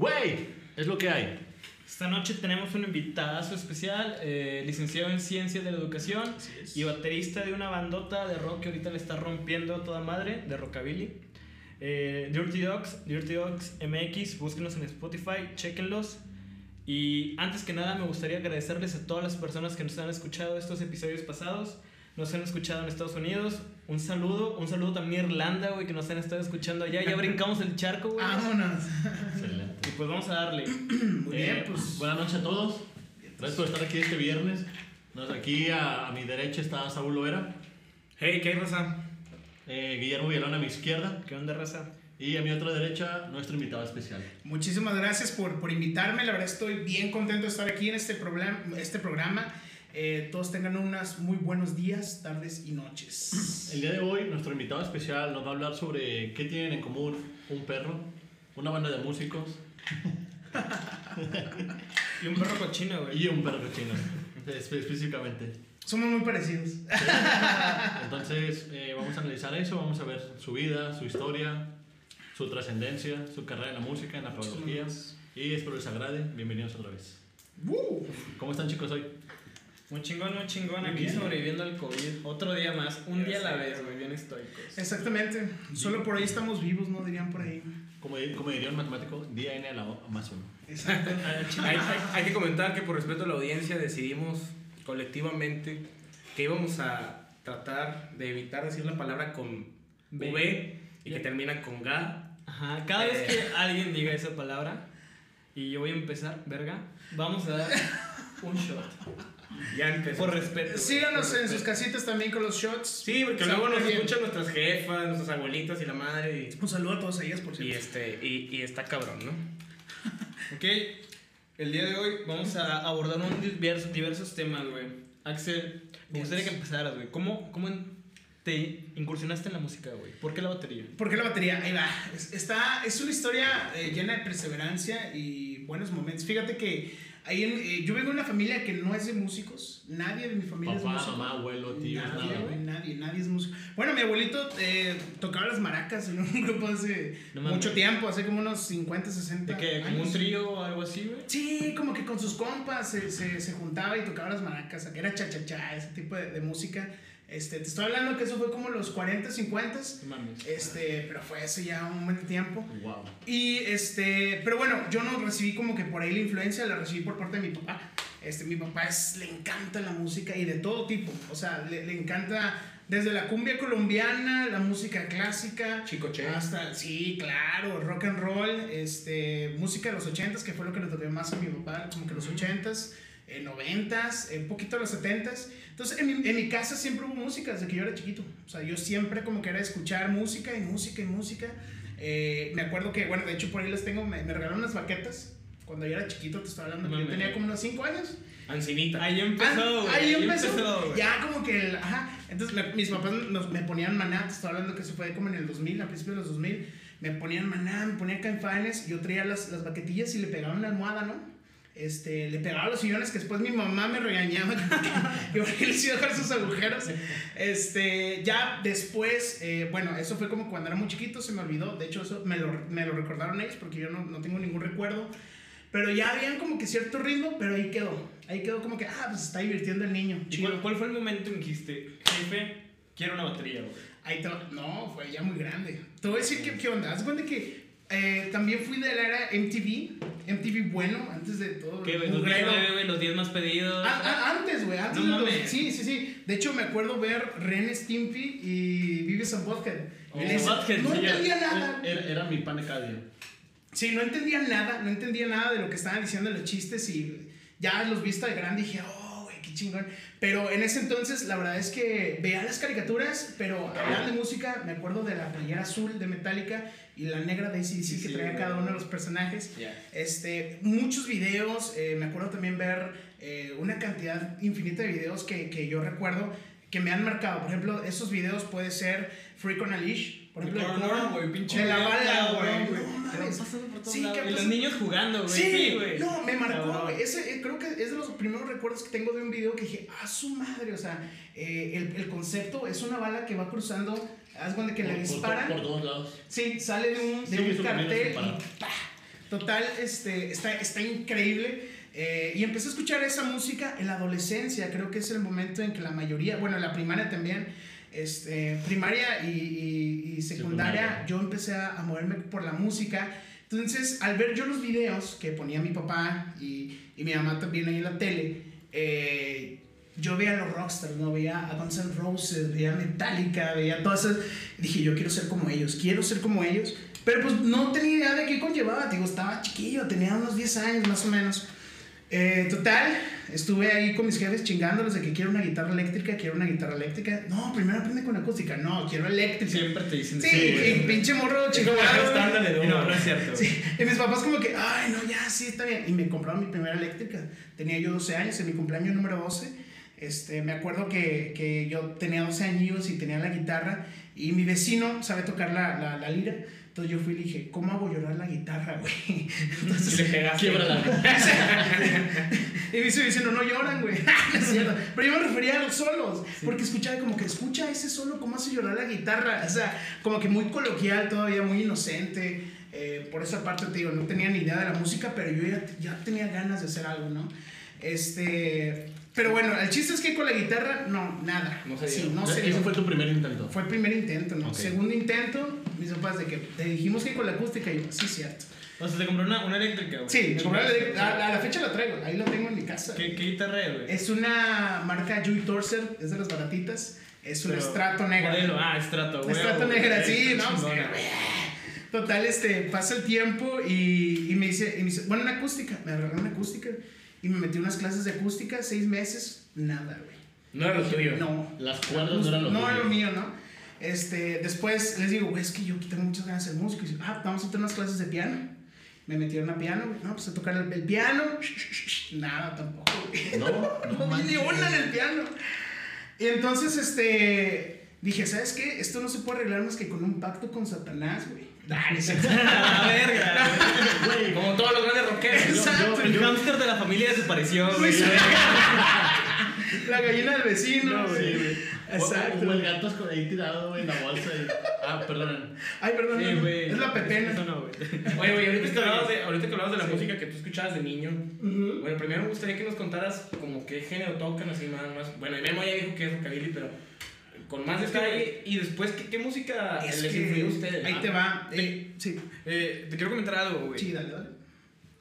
Güey, es lo que hay. Esta noche tenemos un invitadazo especial, eh, licenciado en Ciencias de la Educación y baterista de una bandota de rock que ahorita le está rompiendo a toda madre, de rockabilly. Eh, Dirty Dogs, Dirty Dogs MX, búsquenos en Spotify, chequenlos. Y antes que nada me gustaría agradecerles a todas las personas que nos han escuchado estos episodios pasados, nos han escuchado en Estados Unidos. Un saludo, un saludo también a Irlanda, güey, que nos han estado escuchando allá. Ya brincamos el charco, güey. Vámonos. Pues vamos a darle. Muy bien, Eh, pues. Buenas noches a todos. Gracias por estar aquí este viernes. Nos- Aquí a, a mi derecha está Saúl Loera, Hey, ¿qué hay, raza? eh, Guillermo Villalón a mi izquierda ¿Qué onda, raza? y a mi otra derecha nuestro invitado especial. Muchísimas gracias por, por invitarme. La verdad estoy bien contento de estar aquí en este, programa este programa. Eh, todos tengan unos muy buenos días, tardes y noches. El día de hoy nuestro invitado especial nos va a hablar sobre qué tienen en común un perro, una banda de músicos Y un perro cochino, güey. y un perro cochino, espe- específicamente. Somos muy parecidos. Entonces eh, vamos a analizar eso, vamos a ver su vida, su historia, su trascendencia, su carrera en la música, en la pedagogía. Y espero les agrade. Bienvenidos otra vez. Uh, ¿Cómo están chicos hoy? Muy chingón, muy chingón. Muy Aquí bien. sobreviviendo al COVID. Otro día más, un Ya día a la vez, güey. güey, bien estoicos. exactamente. Solo por ahí estamos vivos, ¿no? Dirían por ahí. Como, como diría un matemático, día N a la O más uno. Exacto. Hay, hay- hay que comentar que por respeto a la audiencia decidimos colectivamente que íbamos a tratar de evitar decir la palabra con B. V y que termina con Ga. Ajá, cada vez que alguien diga esa palabra y yo voy a empezar, verga, vamos a dar un shot. Ya empezó. Por respeto. Síganos por en sus casitas también con los shots. Sí, porque luego nos bien. escuchan nuestras jefas, nuestras abuelitas y la madre. Un saludo a todas ellas, por Y, y cierto. este, y, y está cabrón, ¿no? Ok, el día de hoy vamos a abordar un diversos, diversos temas, güey. Axel, me gustaría que empezaras, güey. ¿Cómo, ¿Cómo en- te incursionaste en la música, güey? ¿Por qué la batería? ¿Por qué la batería? Ahí va. Es, está, es una historia eh, llena de perseverancia y buenos momentos. Fíjate que ahí en- eh, yo vengo de una familia que no es de músicos. Nadie de mi familia es Papá, músico. mamá, abuelo, tío, nadie, nada, güey, güey. nadie, nadie es músico. Bueno, mi abuelito eh, tocaba las maracas en un grupo hace No mucho tiempo, hace como unos 50, 60 ¿De qué? ¿Como un trío o algo así, güey? Sí, como que con sus compas se, se, se juntaba y tocaba las maracas, era cha-cha-cha, ese tipo de, de música. Este, te estoy hablando que eso fue como los 40, 50, No mames. este, pero fue hace ya un buen tiempo. Wow. Y este, pero bueno, yo no recibí como que por ahí la influencia, la recibí por parte de mi papá. Este, mi papá es, le encanta la música y de todo tipo. O sea, le, le encanta desde la cumbia colombiana, la música clásica, Chico Che. hasta, sí, claro, rock and roll, este, música de los ochentas, que fue lo que le tocó más a mi papá, como que los ochentas, eh, noventas, un poquito de los setentas. Entonces, en mi, en mi casa siempre hubo música desde que yo era chiquito. O sea, yo siempre como que era escuchar música y música y música. Eh, me acuerdo que, bueno, de hecho por ahí les tengo, me, me regalaron unas baquetas. Cuando yo era chiquito, te estaba hablando, yo tenía como unos 5 años. Ancinita. Ahí empezó, Ah, güey. ahí empezó. güey. ya como que, el- ajá. Entonces me- mis papás nos, me ponían maná, te estoy hablando que eso fue como en el 2000, a principios de los 2000. Me ponían maná, me ponían caifanes, yo traía las, las baquetillas y le pegaba una almohada, ¿no? Este, le pegaba los sillones que después mi mamá me regañaba que, que porque les iba a dejar sus agujeros. Este, ya después, eh, bueno, eso fue como cuando era muy chiquito, se me olvidó. De hecho, eso me lo, me lo recordaron ellos porque yo no, no tengo ningún recuerdo. Pero ya habían como que cierto ritmo, pero ahí quedó. Ahí quedó como que, ah, pues está divirtiendo el niño. ¿Y cuál, cuál fue el momento en que dijiste, jefe, quiero una batería, güey? Ahí te No, fue ya muy grande. Te voy a decir qué, qué onda. Haz cuenta que eh, también fui de la era MTV. MTV bueno, antes de todo. ¿Qué, güey? Los mugrero. 10 güey, los 10 más pedidos. Ah, ah, antes, güey, antes No de los-. Sí, sí, sí. De hecho, me acuerdo ver Ren Stimpy y Vives and Butthead. Oh, Butthead, no sí, entendía nada. Era, era mi pan de cada día. Sí, no entendía nada, no entendía nada de lo que estaban diciendo los chistes y ya los viste de grande y dije, oh, qué chingón. Pero en ese entonces, la verdad es que veía las caricaturas, pero hablando de música, me acuerdo de la playera azul de Metallica y la negra de ACDC Sí, que sí, traía güey. cada uno de los personajes. Este, muchos videos, eh, me acuerdo también ver eh, una cantidad infinita de videos que, que yo recuerdo que me han marcado. Por ejemplo, esos videos puede ser Freak on a Leash, por ejemplo, No, de no, Korn, güey, pinche de la bala, güey. por Sí, lados. Y los pasan- niños jugando, güey. Sí, güey. No, me marcó, güey. Ese, eh, creo que es de los primeros recuerdos que tengo de un video que dije, ah, su madre. O sea, eh, el, el concepto es una bala que va cruzando. Haz cuenta que la Por- por- disparan. Por, todos lados. Sí, sale de un, de Sí, un cartel disparar. y ¡pah! Total, este, está, está increíble. Eh, y empecé a escuchar esa música en la adolescencia. Creo que es el momento en que la mayoría, bueno, en la primaria también, este, primaria y, y- y secundaria, Secundaria. yo empecé a, a moverme por la música. Entonces, al ver yo los videos que ponía mi papá y, y mi mamá también ahí en la tele, eh, yo veía a los rockstars, ¿no? Veía a Guns N' Roses, veía a Metallica, veía todas esas. dije, yo quiero ser como ellos, quiero ser como ellos. Pero pues no tenía idea de qué conllevaba. Digo, estaba chiquillo, tenía unos 10 años más o menos. Eh, total, estuve ahí con mis jefes chingándolos de que quiero una guitarra eléctrica, quiero una guitarra eléctrica. No, primero aprende con acústica. No, quiero eléctrica. Siempre te dicen Sí, güey. y pinche morro chingado. de no, no es cierto. Sí, y mis papás como que, ay, no, ya, sí, está bien. Y me compraron mi primera eléctrica. Tenía yo 12 años, en mi cumpleaños número 12. Este, me acuerdo que, que yo tenía 12 años y tenía la guitarra y mi vecino sabe tocar la, la, la lira. Entonces yo fui y le dije, ¿cómo hago llorar la guitarra, güey? Entonces, Y le pegaste. Quiebrala. y me dice diciendo, no lloran, güey. Pero yo me refería a los solos, porque escuchaba como que escucha ese solo, cómo hace llorar la guitarra. O sea, como que muy coloquial todavía, muy inocente. Eh, por esa parte te digo, no tenía ni idea de la música, pero yo ya, ya tenía ganas de hacer algo, ¿no? Este. Pero bueno, el chiste es que con la guitarra, no, nada. No se Sí, no se Ese fue tu primer intento. Fue el primer intento, ¿no? Segundo intento, mis papás de que te dijimos que con la acústica, y yo, sí, cierto. O sea, te compró una, una eléctrica, güey. Sí, me compré la, a, a la fecha la traigo, ahí la tengo en mi casa. ¿Qué, qué guitarra es, güey? Es una marca Joy Torser, es de las baratitas. Es un Pero, estrato negra. modelo, Ah, estrato, güey. Estrato negra, sí, no, Total, este, pasa el tiempo y, y me dice, y me dice, bueno, una acústica. Me agarré una acústica y me metí unas clases de acústica, seis meses, nada, güey. No era lo tuyo. No. Las cuerdas no eran lo No tuyo. era lo mío, ¿no? Este, después les digo, güey, es que yo tengo muchas ganas de ser músico. Y dice, ah, vamos a tener unas clases de piano. Me metieron a piano, güey. No, pues a tocar el, el piano. Nada, tampoco, güey. No, no No ni una en el piano. Y entonces, este, dije, ¿sabes qué? Esto no se puede arreglar más que con un pacto con Satanás, güey. No la verga, Güey, Como todos los grandes rockeros. Exacto. El hámster de la familia desapareció, güey. La gallina del vecino, No, güey. güey. Exacto. O, o el gato ahí tirado, güey, en la bolsa. Y... Ah, perdón. Ay, perdón. Sí, no, güey. es la pepena. Eso no, güey. Oye, güey, ahorita que hablabas de, ahorita que hablabas de la Sí. música que tú escuchabas de niño. Bueno, primero me gustaría que nos contaras como qué género tocan, así más, más. Bueno, y Memo ya dijo que es rockabilly, pero con más detalle. Y después, ¿qué, qué música Es les que- influyó a ustedes? Ahí Ah, te va. Eh, sí. Eh, te quiero comentar algo, güey. Sí, dale, dale.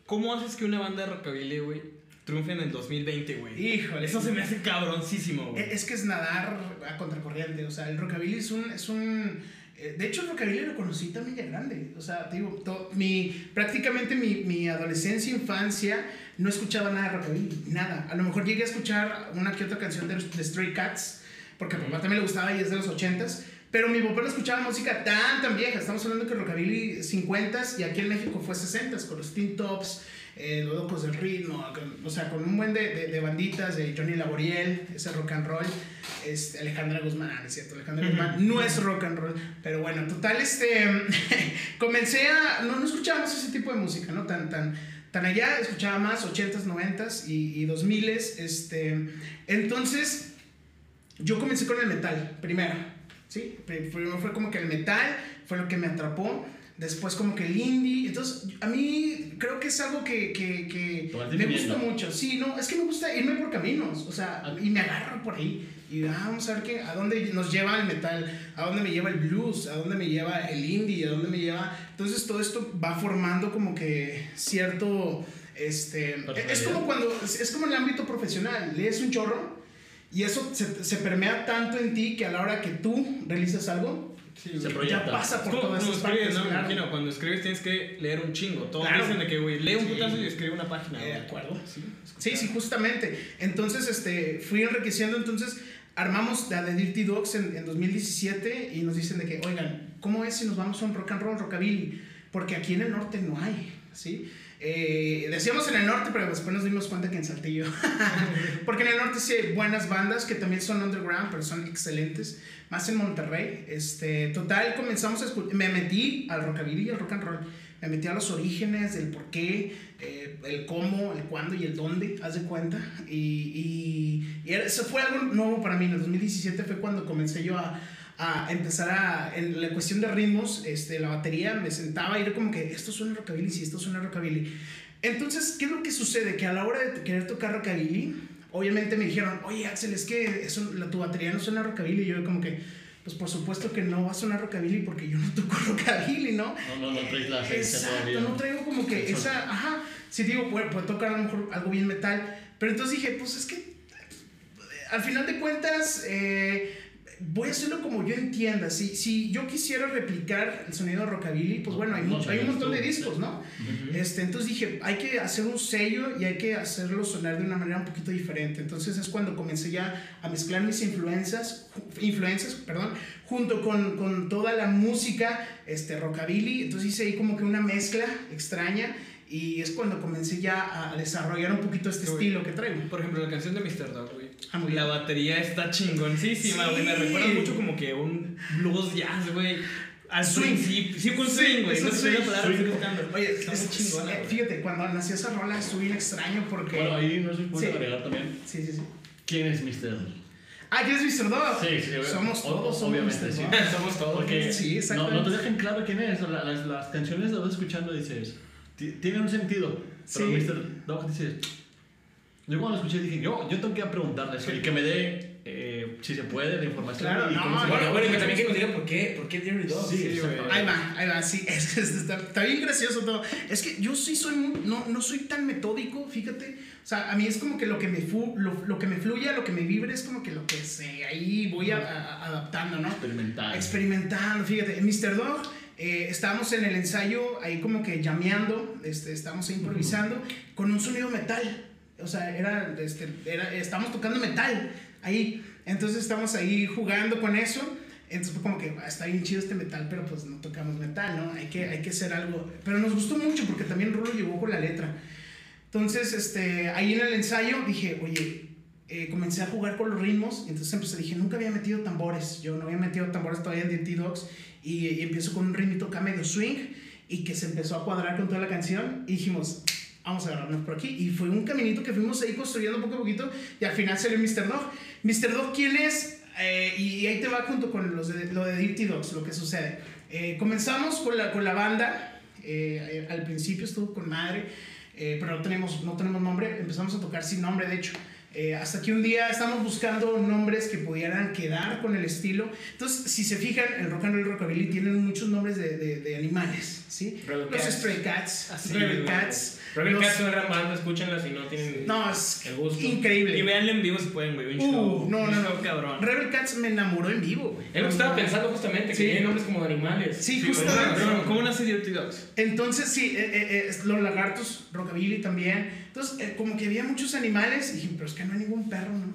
¿Cómo haces que una banda de rockabilly, güey, triunfe en el 2020, güey? Híjole. Eso se me hace cabroncísimo, güey. Eh, Es que es nadar a contracorriente, o sea, el rockabilly es un... Es un eh, de hecho, el rockabilly lo conocí también ya grande, o sea, te digo, mi, prácticamente mi, mi adolescencia, infancia, no escuchaba nada de rockabilly, nada. A lo mejor llegué a escuchar una que otra canción de, de Stray Cats, porque a mi papá también le gustaba y es de los 80s, pero mi papá no escuchaba música tan, tan vieja. Estamos hablando que rockabilly 50s y aquí en México fue 60s, con los Teen Tops, eh, los locos del ritmo, con- o sea, con un buen de, de- de banditas, de Johnny Laboriel, ese rock and roll, este, Alejandra Guzmán, ah, no es cierto, Alejandra Guzmán no es rock and roll, pero bueno, total, este, comencé a, no, no escuchábamos ese tipo de música, ¿no? Tan, tan, tan allá, escuchaba más 80s, 90s y, y 2000s, este, entonces, yo comencé con el metal, primero, ¿sí? Pri- Primero fue como que el metal fue lo que me atrapó. Después como que el indie. Entonces, a mí creo que es algo que, me gusta mucho. Sí, no, es que me gusta irme por caminos. O sea, Ah. y me agarro por ahí. Y ah, vamos a ver qué, a dónde nos lleva el metal, a dónde me lleva el blues, a dónde me lleva el indie, a dónde me lleva... Entonces todo esto va formando como que cierto... Este, es como cuando, es es como en el ámbito profesional, lees un chorro y eso se, se permea tanto en ti que a la hora que tú realizas algo, Sí, Se proyecta. ya pasa por todas estas escribes. ¿no? Me claro. imagino, cuando escribes tienes que leer un chingo. Todos Claro. dicen de que, güey, lee un Sí. putazo y escribe una página, Eh, de acuerdo. Sí, Sí, sí, justamente. Entonces, este, fui enriqueciendo. Entonces, armamos la de Dirty Dogs en, en 2017 y nos dicen de que, oigan, ¿cómo es si nos vamos a un rock and roll, rockabilly? Porque aquí en el norte no hay, ¿sí? Eh, decíamos en el norte, pero después nos dimos cuenta que en Saltillo. Porque en el norte sí hay buenas bandas que también son underground, pero son excelentes. Más en Monterrey. Este, total, comenzamos a escuchar. Me metí al rockabilly y al rock and roll. Me metí a los orígenes del por qué, eh, el cómo, el cuándo y el dónde, haz de cuenta. Y, y, y eso fue algo nuevo para mí. En el 2017 fue cuando comencé yo a, a empezar a, en la cuestión de ritmos, este, la batería, me sentaba y era como que esto suena rockabilly, sí, esto suena rockabilly. Entonces, ¿qué es lo que sucede? Que a la hora de querer tocar rockabilly, obviamente me dijeron, oye Axel, es que eso, la, tu batería no suena rockabilly. Y yo como que, pues por supuesto que no va a sonar rockabilly porque yo no toco rockabilly, ¿no? No, no, no traes la esencia Exacto, todavía. no traigo como que esa, ajá, sí digo, puedo, puedo tocar a lo mejor algo bien metal, pero entonces dije, pues es que eh, al final de cuentas eh, voy a hacerlo como yo entienda, si, si yo quisiera replicar el sonido de rockabilly, pues bueno, hay, No, mucho- hay un no, montón de discos. ¿no? Este, entonces dije, hay que hacer un sello y hay que hacerlo sonar de una manera un poquito diferente. Entonces es cuando comencé ya a mezclar mis influencias, influencias perdón, junto con, con toda la música este, rockabilly. Entonces hice ahí como que una mezcla extraña y es cuando comencé ya a desarrollar un poquito este Uy. estilo que traigo. Por ejemplo, la canción de Mr. Dog, La bien. batería está chingoncísima, Sí. güey. Me recuerda mucho como que un blues jazz, güey. Al Swing. Sí, con Sí, swing, güey. es No un sé la palabra que estoy buscando. Oye, está es- muy chingona, eh, fíjate, cuando nació esa rola estuve bien extraño porque... Bueno, ahí no se puede Sí. agregar también. Sí, sí, sí. ¿Quién es Mr. Ah, ¿quieres Mr. Dog? Sí, sí, Somos todos, obviamente, sí. Dog. Somos todos. Porque Sí, no, exactamente. no te dejan claro quién es. La- las, las canciones las vas escuchando y dices, "Ti- tiene un sentido. Pero Sí. Mr. Dog dices, yo cuando lo escuché dije, yo, yo tengo que preguntarle eso y que me dé, eh, si se puede, la información. Claro, y no, cómo se- Bueno, bueno, y que también que nos diga por qué, por qué Dirty Dog. Sí, güey. Ahí va, ahí va, sí, es, es- está, está bien gracioso todo. Es que yo sí soy, muy- no, no soy tan metódico, fíjate. O sea, a mí es como que lo que me, fu, lo, lo que me fluya, lo que me vibre, es como que lo que sé, ahí voy a- a- adaptando, ¿no? Experimental. Experimentando, fíjate. En Mr. Dog eh, estábamos en el ensayo ahí como que llameando, este, estábamos ahí improvisando con un sonido metal. O sea, era, este, era, estábamos tocando metal ahí. Entonces estamos ahí jugando con eso. Entonces fue como que "Ah, está bien chido este metal, pero pues no tocamos metal, ¿no? Hay que, hay que hacer algo. Pero nos gustó mucho porque también Rulo llegó con la letra. Entonces, este, ahí en el ensayo dije, oye, eh, comencé a jugar con los ritmos. Y entonces empecé, dije, nunca había metido tambores. Yo no había metido tambores todavía en DT Dogs. Y, y empiezo con un ritmito acá medio swing. Y que se empezó a cuadrar con toda la canción. Y dijimos, vamos a agarrarnos por aquí. Y fue un caminito que fuimos ahí construyendo poco a poquito. Y al final salió Mr. Dog. Mr. Dog, ¿quién es? Eh, y ahí te va junto con los lo de Dirty Dogs, lo que sucede. Eh, comenzamos con la, con la banda. Eh, eh, al principio estuvo con madre, eh, pero no tenemos, no tenemos nombre. Empezamos a tocar sin nombre, de hecho. Eh, hasta que un día estamos buscando nombres que pudieran quedar con el estilo. Entonces, si se fijan, el rock and roll rockabilly tienen muchos nombres de, de, de animales, ¿sí? Rebel Los Cats. Stray Cats, Así, Rebel. Cats. Rebel los- Cats es una gran banda, escúchenla si no tienen No, es el gusto. increíble. Y veanlo en vivo si pueden, güey. Un Uh, no, un no, show no. cabrón. Rebel Cats me enamoró en vivo, güey. Es lo que estaba pensando justamente, que Sí. tienen nombres como de animales. Sí, Pero, justamente. pero, ¿Cómo nace Dirty Dogs? Entonces, sí, eh, eh, eh, los lagartos, rockabilly también. Entonces, eh, como que había muchos animales, y dije, pero es que no hay ningún perro, ¿no?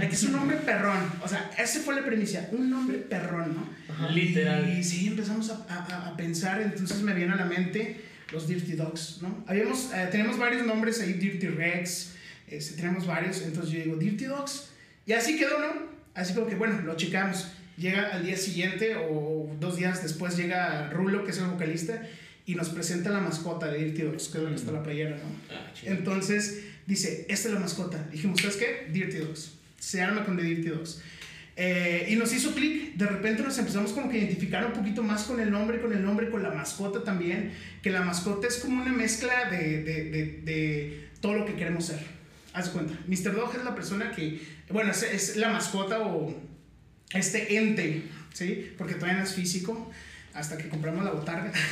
Hay que ser un hombre perrón. O sea, esa fue la premisa, un hombre perrón, ¿no? Literal. Y sí, empezamos a, a- a pensar, entonces me viene a la mente los Dirty Dogs, ¿no? Habíamos, eh, tenemos varios nombres ahí, Dirty Rex, este, tenemos varios, entonces yo digo, Dirty Dogs, y así quedó, ¿no? Así como que, bueno, lo checamos. Llega al día siguiente o dos días después llega Rulo, que es el vocalista, y nos presenta la mascota de Dirty Dogs, que es la que está la playera, ¿no? Ah. Entonces dice, esta es la mascota. Dijimos, ¿sabes qué? Dirty Dogs. Se arma con The Dirty Dogs. Eh, y nos hizo clic, de repente nos empezamos como que a identificar un poquito más con el nombre, con el nombre, con la mascota también, que la mascota es como una mezcla de, de, de, de todo lo que queremos ser. Haz cuenta, Mr. Dog es la persona que, bueno, es, es la mascota o este ente, ¿sí? Porque todavía no es físico, hasta que compramos la botarga.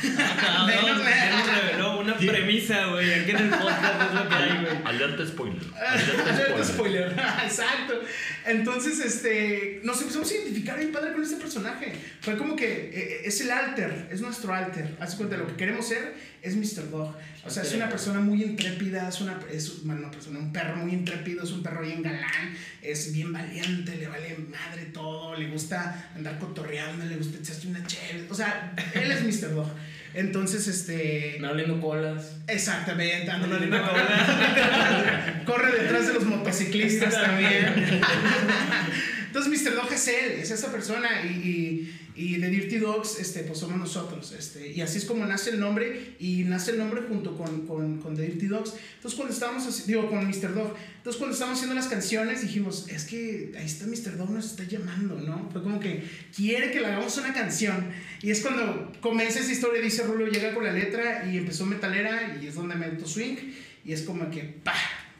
Ah, no, ya nos reveló una premisa, güey. Aquí en el podcast es lo que hay, güey. Alerta spoiler. Alerta spoiler. Exacto. Entonces, este, nos empezamos a identificar bien padre con este personaje. Fue como que eh, es el alter, es nuestro alter. Haz de cuenta, lo que queremos ser es Mr. Dog. O sea, es una persona muy intrépida, es una, es bueno, una persona, un perro muy intrépido, es un perro bien galán, es bien valiente, le vale madre todo, le gusta andar cotorreando, le gusta echarse una chévere. O sea, él es Mr. Dog. Entonces, este. No oliendo colas. Exactamente, Oliendo no, cola. Corre detrás de los motociclistas también. Entonces, Mr. Dog es él, es esa persona. Y, y, y The Dirty Dogs, este, pues somos nosotros. Este, y así es como nace el nombre y nace el nombre junto con, con, con The Dirty Dogs. Entonces cuando estábamos, digo, con Mr. Dog, entonces cuando estábamos haciendo las canciones dijimos, es que ahí está Mr. Dog, nos está llamando, ¿no? Fue como que quiere que le hagamos una canción. Y es cuando comienza esa historia, dice Rulo, llega con la letra y empezó metalera y es donde meto swing y es como que, ¡pa!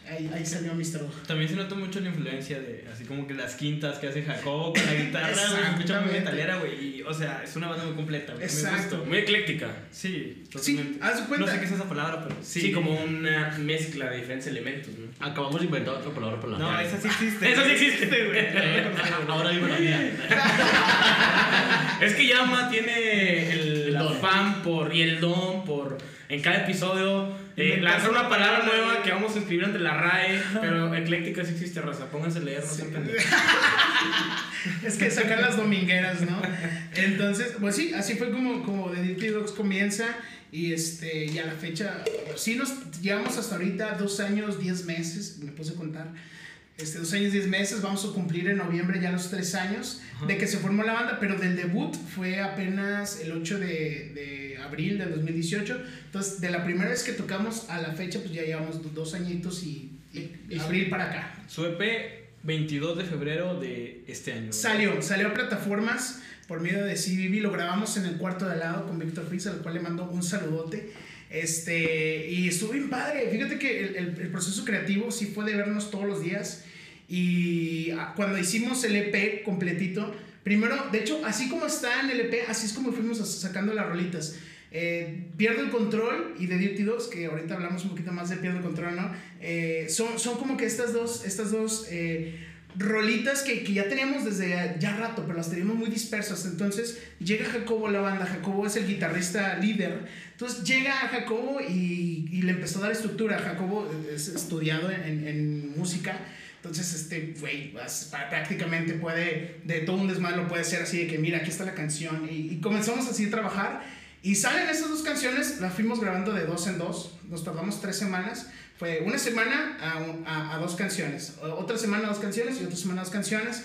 Ahí, ahí salió Mr. También se nota mucho la influencia de, así como que las quintas que hace Jacobo con la guitarra, güey, escucha muy metalera, güey, y, o sea, es una banda muy completa, güey, me Exacto. gusta. Muy ecléctica. Sí, Sí, totalmente. haz de cuenta. No sé qué es esa palabra, pero sí. Sí, como una mezcla de diferentes elementos, ¿no? Acabamos de inventar otra palabra para la No, esa sí existe. Eso sí existe, güey. Ahora dime la mía. Es que Yama tiene el, El afán por, y el don por en cada episodio eh, lanzar una palabra nueva que vamos a escribir ante la RAE, pero ecléctica sí existe, raza. Pónganse a leer, no Sí. Es que sacan las domingueras, ¿no? Entonces, pues sí, así fue como, como The Dirty Dogs comienza. Y, este, y a la fecha, sí nos llevamos hasta ahorita dos años, diez meses, me puse a contar. Este, dos años, diez meses, vamos a cumplir en noviembre ya los tres años de que se formó la banda, pero del debut fue apenas el 8 de, de abril del 2018. Entonces, de la primera vez que tocamos a la fecha, pues ya llevamos do- dos añitos y, y Y- abril para acá. Su EP 22 de febrero de este año. Salió, salió a plataformas por medio de CBB, lo grabamos en el cuarto de al lado con Víctor Fritz, al cual le mando un saludote. Este, y estuvo bien padre. Fíjate que el, el- el proceso creativo sí fue de vernos todos los días. Y ah, cuando hicimos el EP completito, primero, de hecho, así como está en el EP, así es como fuimos sacando las rolitas. Eh, Pierdo el control y de Dirty Dogs, que ahorita hablamos un poquito más de Pierdo el control, ¿no? Eh, son, son como que estas dos, estas dos eh, rolitas que, que ya teníamos desde ya rato, pero las teníamos muy dispersas. Entonces llega Jacobo a la banda, Jacobo es el guitarrista líder. Entonces llega Jacobo y, y le empezó a dar estructura. Jacobo es estudiado en, en música. Entonces, este, güey, prácticamente puede, de todo un desmadre puede hacer así de que, mira, aquí está la canción. Y, y comenzamos así a trabajar. Y salen esas dos canciones, las fuimos grabando de dos en dos. Nos tardamos tres semanas. Fue una semana a, a- a dos canciones. Otra semana dos canciones y otra semana dos canciones.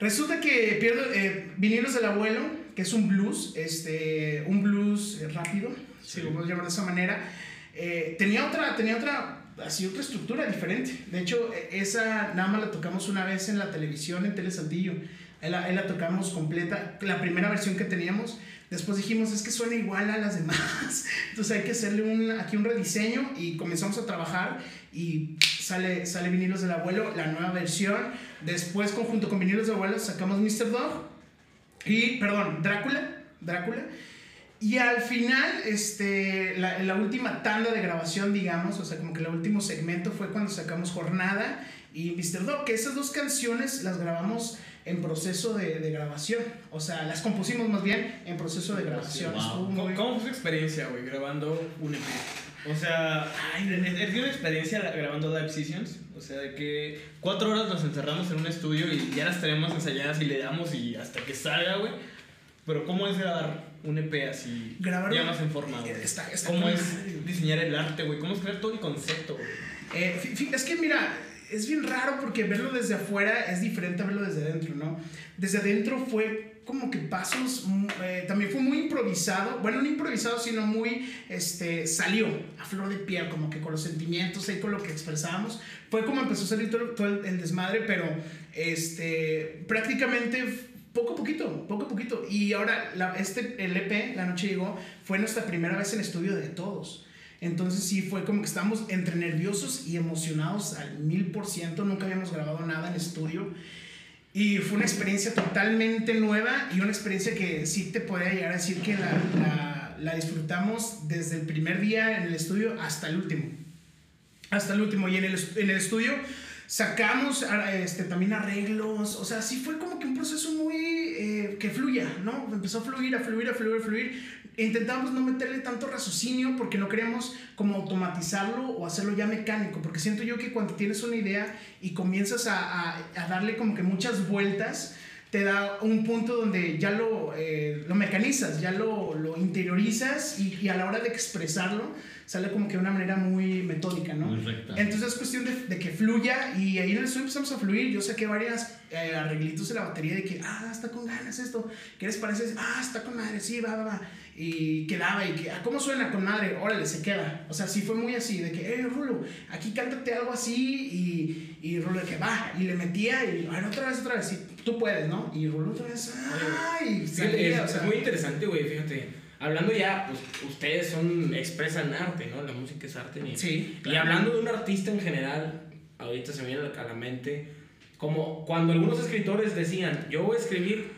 Resulta que pierdo eh, Vinilos del Abuelo, que es un blues, este, un blues rápido, si lo podemos llamar de esa manera. eh, tenía otra, tenía otra, así otra estructura diferente. De hecho, eh, esa nada más la tocamos una vez en la televisión, en Tele Saltillo. Ahí la, la tocamos completa, la primera versión que teníamos. Después dijimos, es que suena igual a las demás. Entonces hay que hacerle un, aquí un rediseño y comenzamos a trabajar y sale, sale Vinilos del Abuelo, la nueva versión. Después, conjunto con Vinilos del Abuelo, sacamos Mr. Dog y, perdón, Drácula. Drácula. Y al final, este, la, la última tanda de grabación, digamos, o sea, como que el último segmento fue cuando sacamos Jornada y Mr. Dog, que esas dos canciones las grabamos en proceso de, de grabación. O sea, las compusimos más bien en proceso de grabación. Wow. Estuvo ¿Cómo, muy- cómo fue su experiencia, güey, grabando un EP? O sea, ay, ¿he tenido una experiencia grabando Live Sessions? O sea, de que cuatro horas nos encerramos en un estudio y ya las tenemos ensayadas y le damos y hasta que salga, güey. Pero ¿cómo es grabar un EP así? Grabar Ya más en forma, güey. Está- está ¿Cómo es diseñar el arte, güey? ¿Cómo es crear todo el concepto, güey? Eh, es que mira, es bien raro porque verlo desde afuera es diferente a verlo desde adentro, ¿no? Desde adentro fue como que pasos, eh, también fue muy improvisado, bueno, no improvisado, sino muy, este, salió a flor de piel, como que con los sentimientos, ahí con lo que expresábamos, fue como empezó a salir todo, todo el, el desmadre, pero, este, prácticamente poco a poquito, poco a poquito, y ahora, este, el EP, La Noche Llegó, fue nuestra primera vez en estudio de todos. Entonces sí fue como que estábamos entre nerviosos y emocionados al mil por ciento. Nunca habíamos grabado nada en estudio. Y fue una experiencia totalmente nueva y una experiencia que sí te podría llegar a decir que la, disfrutamos desde el primer día en el estudio hasta el último. Hasta el último. Y en el, en el estudio sacamos este, también arreglos. O sea, sí fue como que un proceso muy... que fluya, ¿no? Empezó a fluir, a fluir, a fluir, a fluir intentamos no meterle tanto raciocinio porque no queríamos como automatizarlo o hacerlo ya mecánico, porque siento yo que cuando tienes una idea y comienzas a darle como que muchas vueltas, te da un punto donde ya lo, eh, lo mecanizas, ya lo, lo interiorizas y, y, a la hora de expresarlo sale como que de una manera muy metódica, ¿no? Muy recta. Entonces es cuestión de, de, que fluya y ahí en el estudio empezamos a fluir. Yo saqué varias eh, arreglitos de la batería de que, ah, está con ganas esto. ¿Qué les parece? Ah, está con madre, sí, va, va, va. Y quedaba y que, ah, ¿cómo suena con madre? Órale, se queda. O sea, sí fue muy así, de que, eh, Rulo, aquí cántate algo así y, y Rulo de que va. Y le metía y, a ver, otra vez, otra vez, sí, tú puedes, ¿no? Y Rulo otra vez, ay, salía, es, o sea, es muy interesante, güey, fíjate hablando ya, pues ustedes son, expresan arte, ¿no? La música es arte. Y, sí. Y hablando de un artista en general, ahorita se me viene a la mente, como cuando algunos escritores decían, yo voy a escribir,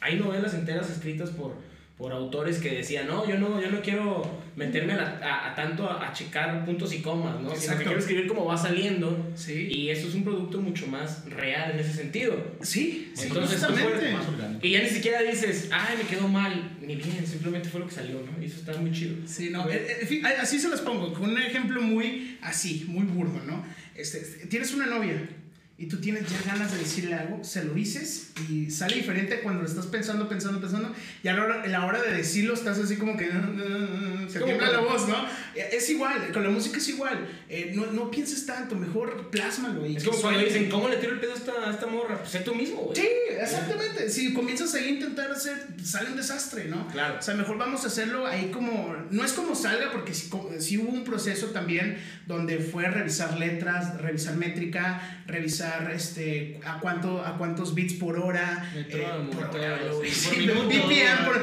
hay novelas enteras escritas por por autores que decían, no, yo no, yo no quiero meterme a, a, tanto a, checar puntos y comas, ¿no? Sino que quiero escribir como va saliendo. Sí. Y eso es un producto mucho más real en ese sentido. Sí, Entonces, sí, fue, y ya ni siquiera dices, ay, me quedó mal, ni bien, simplemente fue lo que salió, ¿no? Y eso está muy chido. Sí, no, eh, en fin, así se los pongo, con un ejemplo muy así, muy burdo, ¿no? Este, tienes una novia y tú tienes ya ganas de decirle algo, se lo dices y sale diferente cuando lo estás pensando, pensando, pensando, y a la hora, a la hora de decirlo estás así como que se tiembla la voz, ¿no? Es igual, con la música es igual, eh, no, no, pienses tanto, mejor plásmalo. Y es como cuando dicen, ¿cómo le tiro el pedo a esta, a esta morra? Pues sé tú mismo, güey. Sí, exactamente, si comienzas ahí a intentar hacer, sale un desastre, ¿no? Claro. O sea, mejor vamos a hacerlo ahí como, no es como salga, porque sí, sí hubo un proceso también donde fue revisar letras, revisar métrica, revisar este, a, cuánto, a cuántos bits por hora. Eh, por, por, sí, minuto. BPM por,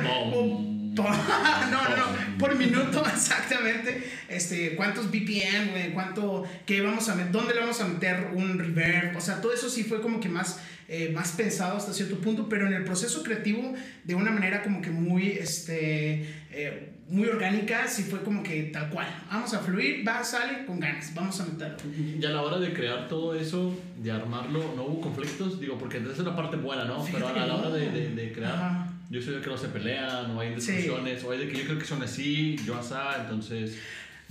por, no, no, por minuto exactamente. Este, cuántos BPM, cuánto, qué vamos a dónde le vamos a meter un reverb. O sea, todo eso sí fue como que más, eh, más pensado hasta cierto punto, pero en el proceso creativo de una manera como que muy, este, eh, muy orgánica, sí fue como que tal cual. Vamos a fluir, va, sale, con ganas, vamos a meterlo. Y a la hora de crear todo eso, de armarlo, ¿no hubo conflictos? Digo, porque esa es la parte buena, ¿no? Pero a la, hora de, de, de crear, Ajá. yo sé que no se pelean, o hay discusiones, sí. o hay de que yo creo que son así, yo asá, entonces...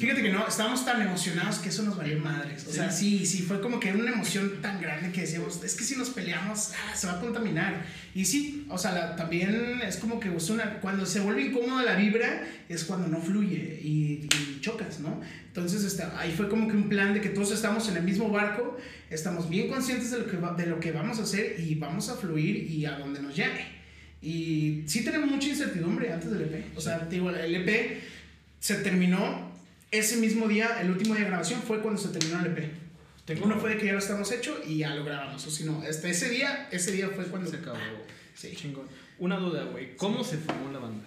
Fíjate que no, estábamos tan emocionados que eso nos valió madres. O sea, sí, sí, fue como que una emoción tan grande que decíamos, es que si nos peleamos, ah, se va a contaminar. Y sí, o sea, la, también es como que una, cuando se vuelve incómoda la vibra, es cuando no fluye y, y chocas, ¿no? Entonces, este, ahí fue como que un plan de que todos estamos en el mismo barco, estamos bien conscientes de lo que, va, de lo que vamos a hacer y vamos a fluir y a donde nos llegue. Y sí tenemos mucha incertidumbre antes del EP. O sea, digo, el EP se terminó ese mismo día, el último día de grabación fue cuando se terminó el EP. Tengo uno fue de que ya lo estamos hecho y ya lo grabamos. O si no, hasta ese día, ese día fue cuando se acabó. Sí. Chingón. Una duda, güey. ¿Cómo sí. se formó la banda?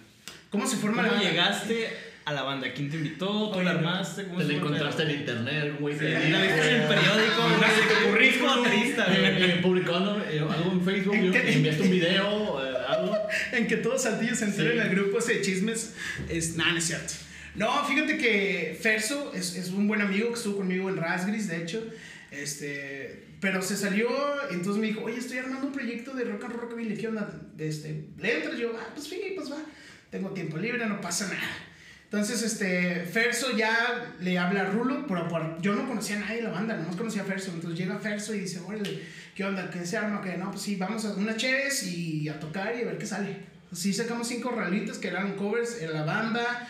¿Cómo se forma ¿Cómo la banda? llegaste a la banda? ¿Quién te invitó? ¿Tú la armaste? Te la encontraste en internet, güey. Sí, la viste en el periódico. tu currículum. Publicó algo en Facebook, enviaste un video, algo. En que todos saltillos se enteren sí. en el grupo ese de chismes. Es, nada, no es cierto. No, fíjate que Ferso es, es, un buen amigo que estuvo conmigo en Rasgris, de hecho. Este, pero se salió, entonces me dijo, oye, estoy armando un proyecto de rock and roll rockabilly, ¿qué onda? Este, ¿Le entras? Yo, ah, pues fíjate, pues va, tengo tiempo libre, no pasa nada. Entonces, este, Ferso ya le habla a Rulo, pero por, yo no conocía a nadie de la banda, no conocía a Ferso. Entonces llega Ferso y dice, órale, ¿qué onda? ¿Qué se arma? Que no, pues sí, vamos a una cheves y a tocar y a ver qué sale. Así sacamos cinco ralitas que eran covers en la banda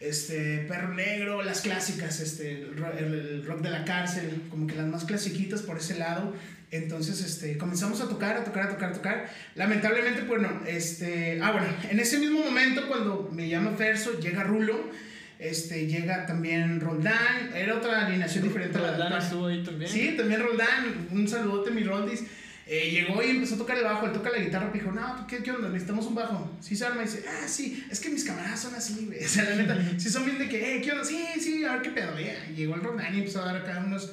este, Perro Negro, las clásicas, este, el, rock de la cárcel, como que las más clasiquitas por ese lado. Entonces, este, comenzamos a tocar, a tocar, a tocar, a tocar. Lamentablemente, bueno, este, ah, bueno, en ese mismo momento cuando me llama Ferso, llega Rulo, este, llega también Roldán, era otra alineación diferente. Roldán a la estuvo ahí también. Sí, también Roldán, un saludote mi Roldis. Eh, llegó y empezó a tocar el bajo, él toca la guitarra, y dijo, no, ¿qué, ¿qué, onda? Necesitamos un bajo. Sí, se arma y dice, ah, sí, es que mis camaradas son así, güey. O sea, la neta, sí son bien de que, eh, ¿qué onda? Sí, sí, a ver qué pedo, ya. Llegó el Roldán y empezó a dar acá unos,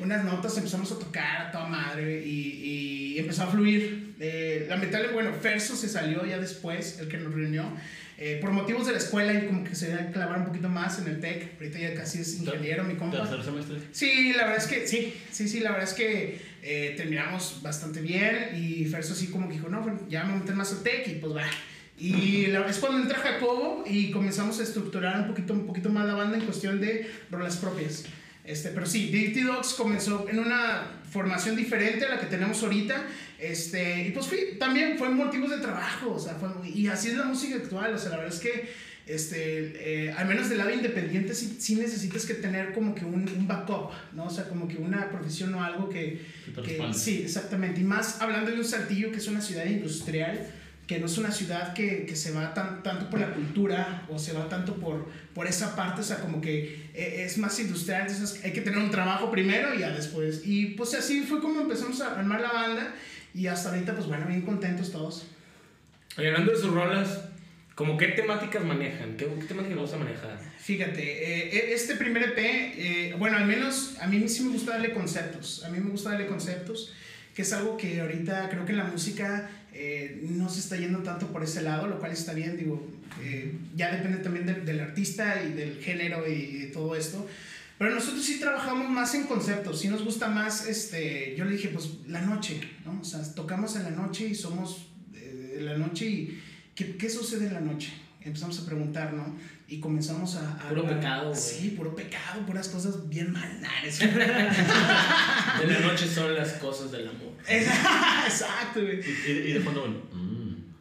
unas notas, empezamos a tocar a toda madre y, y empezó a fluir. Eh, lamentablemente, bueno, Ferso se salió ya después, el que nos reunió. Eh, por motivos de la escuela y como que se iba a clavar un poquito más en el TEC. Ahorita ya casi es ingeniero, mi compa. ¿Tercer semestre? Sí, la verdad es que sí, sí, sí, la verdad es que eh, terminamos bastante bien y Ferso así como que dijo, no, bueno, ya me meter más al TEC y pues va. Y la, es cuando entra Jacobo y comenzamos a estructurar un poquito, un poquito más la banda en cuestión de rolas propias. Este, pero sí, Dirty Dogs comenzó en una formación diferente a la que tenemos ahorita. Este, y pues fui, también fue motivos de trabajo, o sea, fue, y así es la música actual, o sea, la verdad es que este, eh, al menos del lado independiente sí, sí, necesitas que tener como que un, un, backup, ¿no? O sea, como que una profesión o algo que... que sí, exactamente. Y más hablando de un Saltillo que es una ciudad industrial, que no es una ciudad que, que se va tan, tanto por la cultura o se va tanto por, por esa parte, o sea, como que eh, es más industrial, entonces hay que tener un trabajo primero y ya después. Y pues así fue como empezamos a armar la banda y hasta ahorita, pues bueno, bien contentos todos. Y hablando de sus rolas, ¿Cómo qué temáticas manejan? ¿Qué, qué temáticas les gusta manejar? Fíjate, eh, este primer EP, eh, bueno, al menos a mí sí me gusta darle conceptos. A mí me gusta darle conceptos, que es algo que ahorita creo que la música eh, no se está yendo tanto por ese lado, lo cual está bien, digo, ya depende también del artista y del género y, todo esto. Pero nosotros sí trabajamos más en conceptos, sí nos gusta más, este, yo le dije, pues la noche, ¿no? O sea, tocamos en la noche y somos en la noche y ¿qué, ¿qué, sucede en la noche? Empezamos a preguntar, ¿no? Y comenzamos a... puro pecado, Sí, puro pecado, puras cosas bien malnares. en la noche son las cosas del amor. Exacto, güey. Y, y, de fondo, bueno...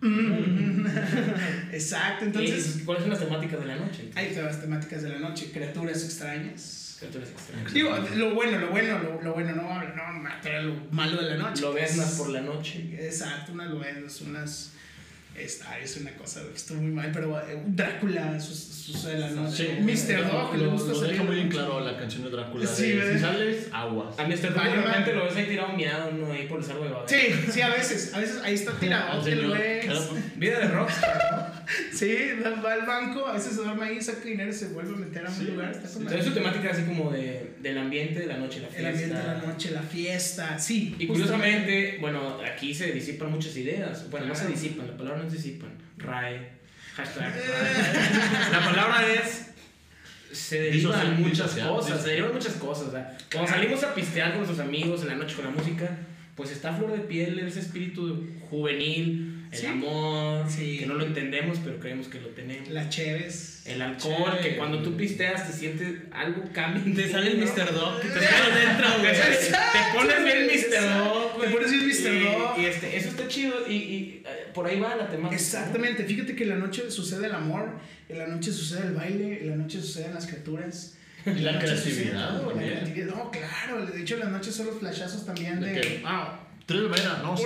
Mm. Exacto, entonces... ¿Cuáles son las temáticas de la noche? Ahí están las temáticas de la noche. Criaturas extrañas. Criaturas extrañas. Digo, lo bueno, lo bueno, lo, lo bueno, no, no, lo malo de la noche. Lo ves por la noche. Exacto, unas lo unas esta es una cosa que estuvo muy mal, pero eh, Drácula sucede la noche. Sí, Mr. Dog, le gusta Lo deja muy bien claro la canción de Drácula. Sí, de, si sales, aguas. A Mr. Dog realmente lo ves ahí tirado miado, ¿no? Ahí por el de Babel. Sí, sí, a veces. A veces ahí está tirado. lo ves. Vida de rockstar, Sí, va al banco, a veces se duerme ahí, saca dinero y se vuelve a meter a un lugar. Está Entonces su temática así como de, del ambiente de la noche, la fiesta. El ambiente de la noche, la fiesta, sí. Y curiosamente, bueno, aquí se disipan muchas ideas. Bueno, no se disipan, la palabra no se disipan. RAE, hashtag La palabra es se derivan muchas cosas, se derivan muchas cosas. O sea, cuando salimos a pistear con nuestros amigos en la noche con la música, pues está flor de piel ese espíritu juvenil, el amor, que no lo entendemos, pero creemos que lo tenemos. Las cheves. El alcohol, que cuando tú pisteas te sientes algo cambia. Te sale el Mr. Dog, te sale dentro, güey. Te pones bien Mr. Dog, Te pones bien Mr. Dog. Y, este, eso está chido y, y eh, por ahí va la temática. Exactamente, fíjate que en la noche sucede el amor, en la noche sucede el baile, en la noche suceden las criaturas. Y la, creatividad, No, claro, de hecho en la noche son los flashazos también de... de Tres de ¿no? Sí,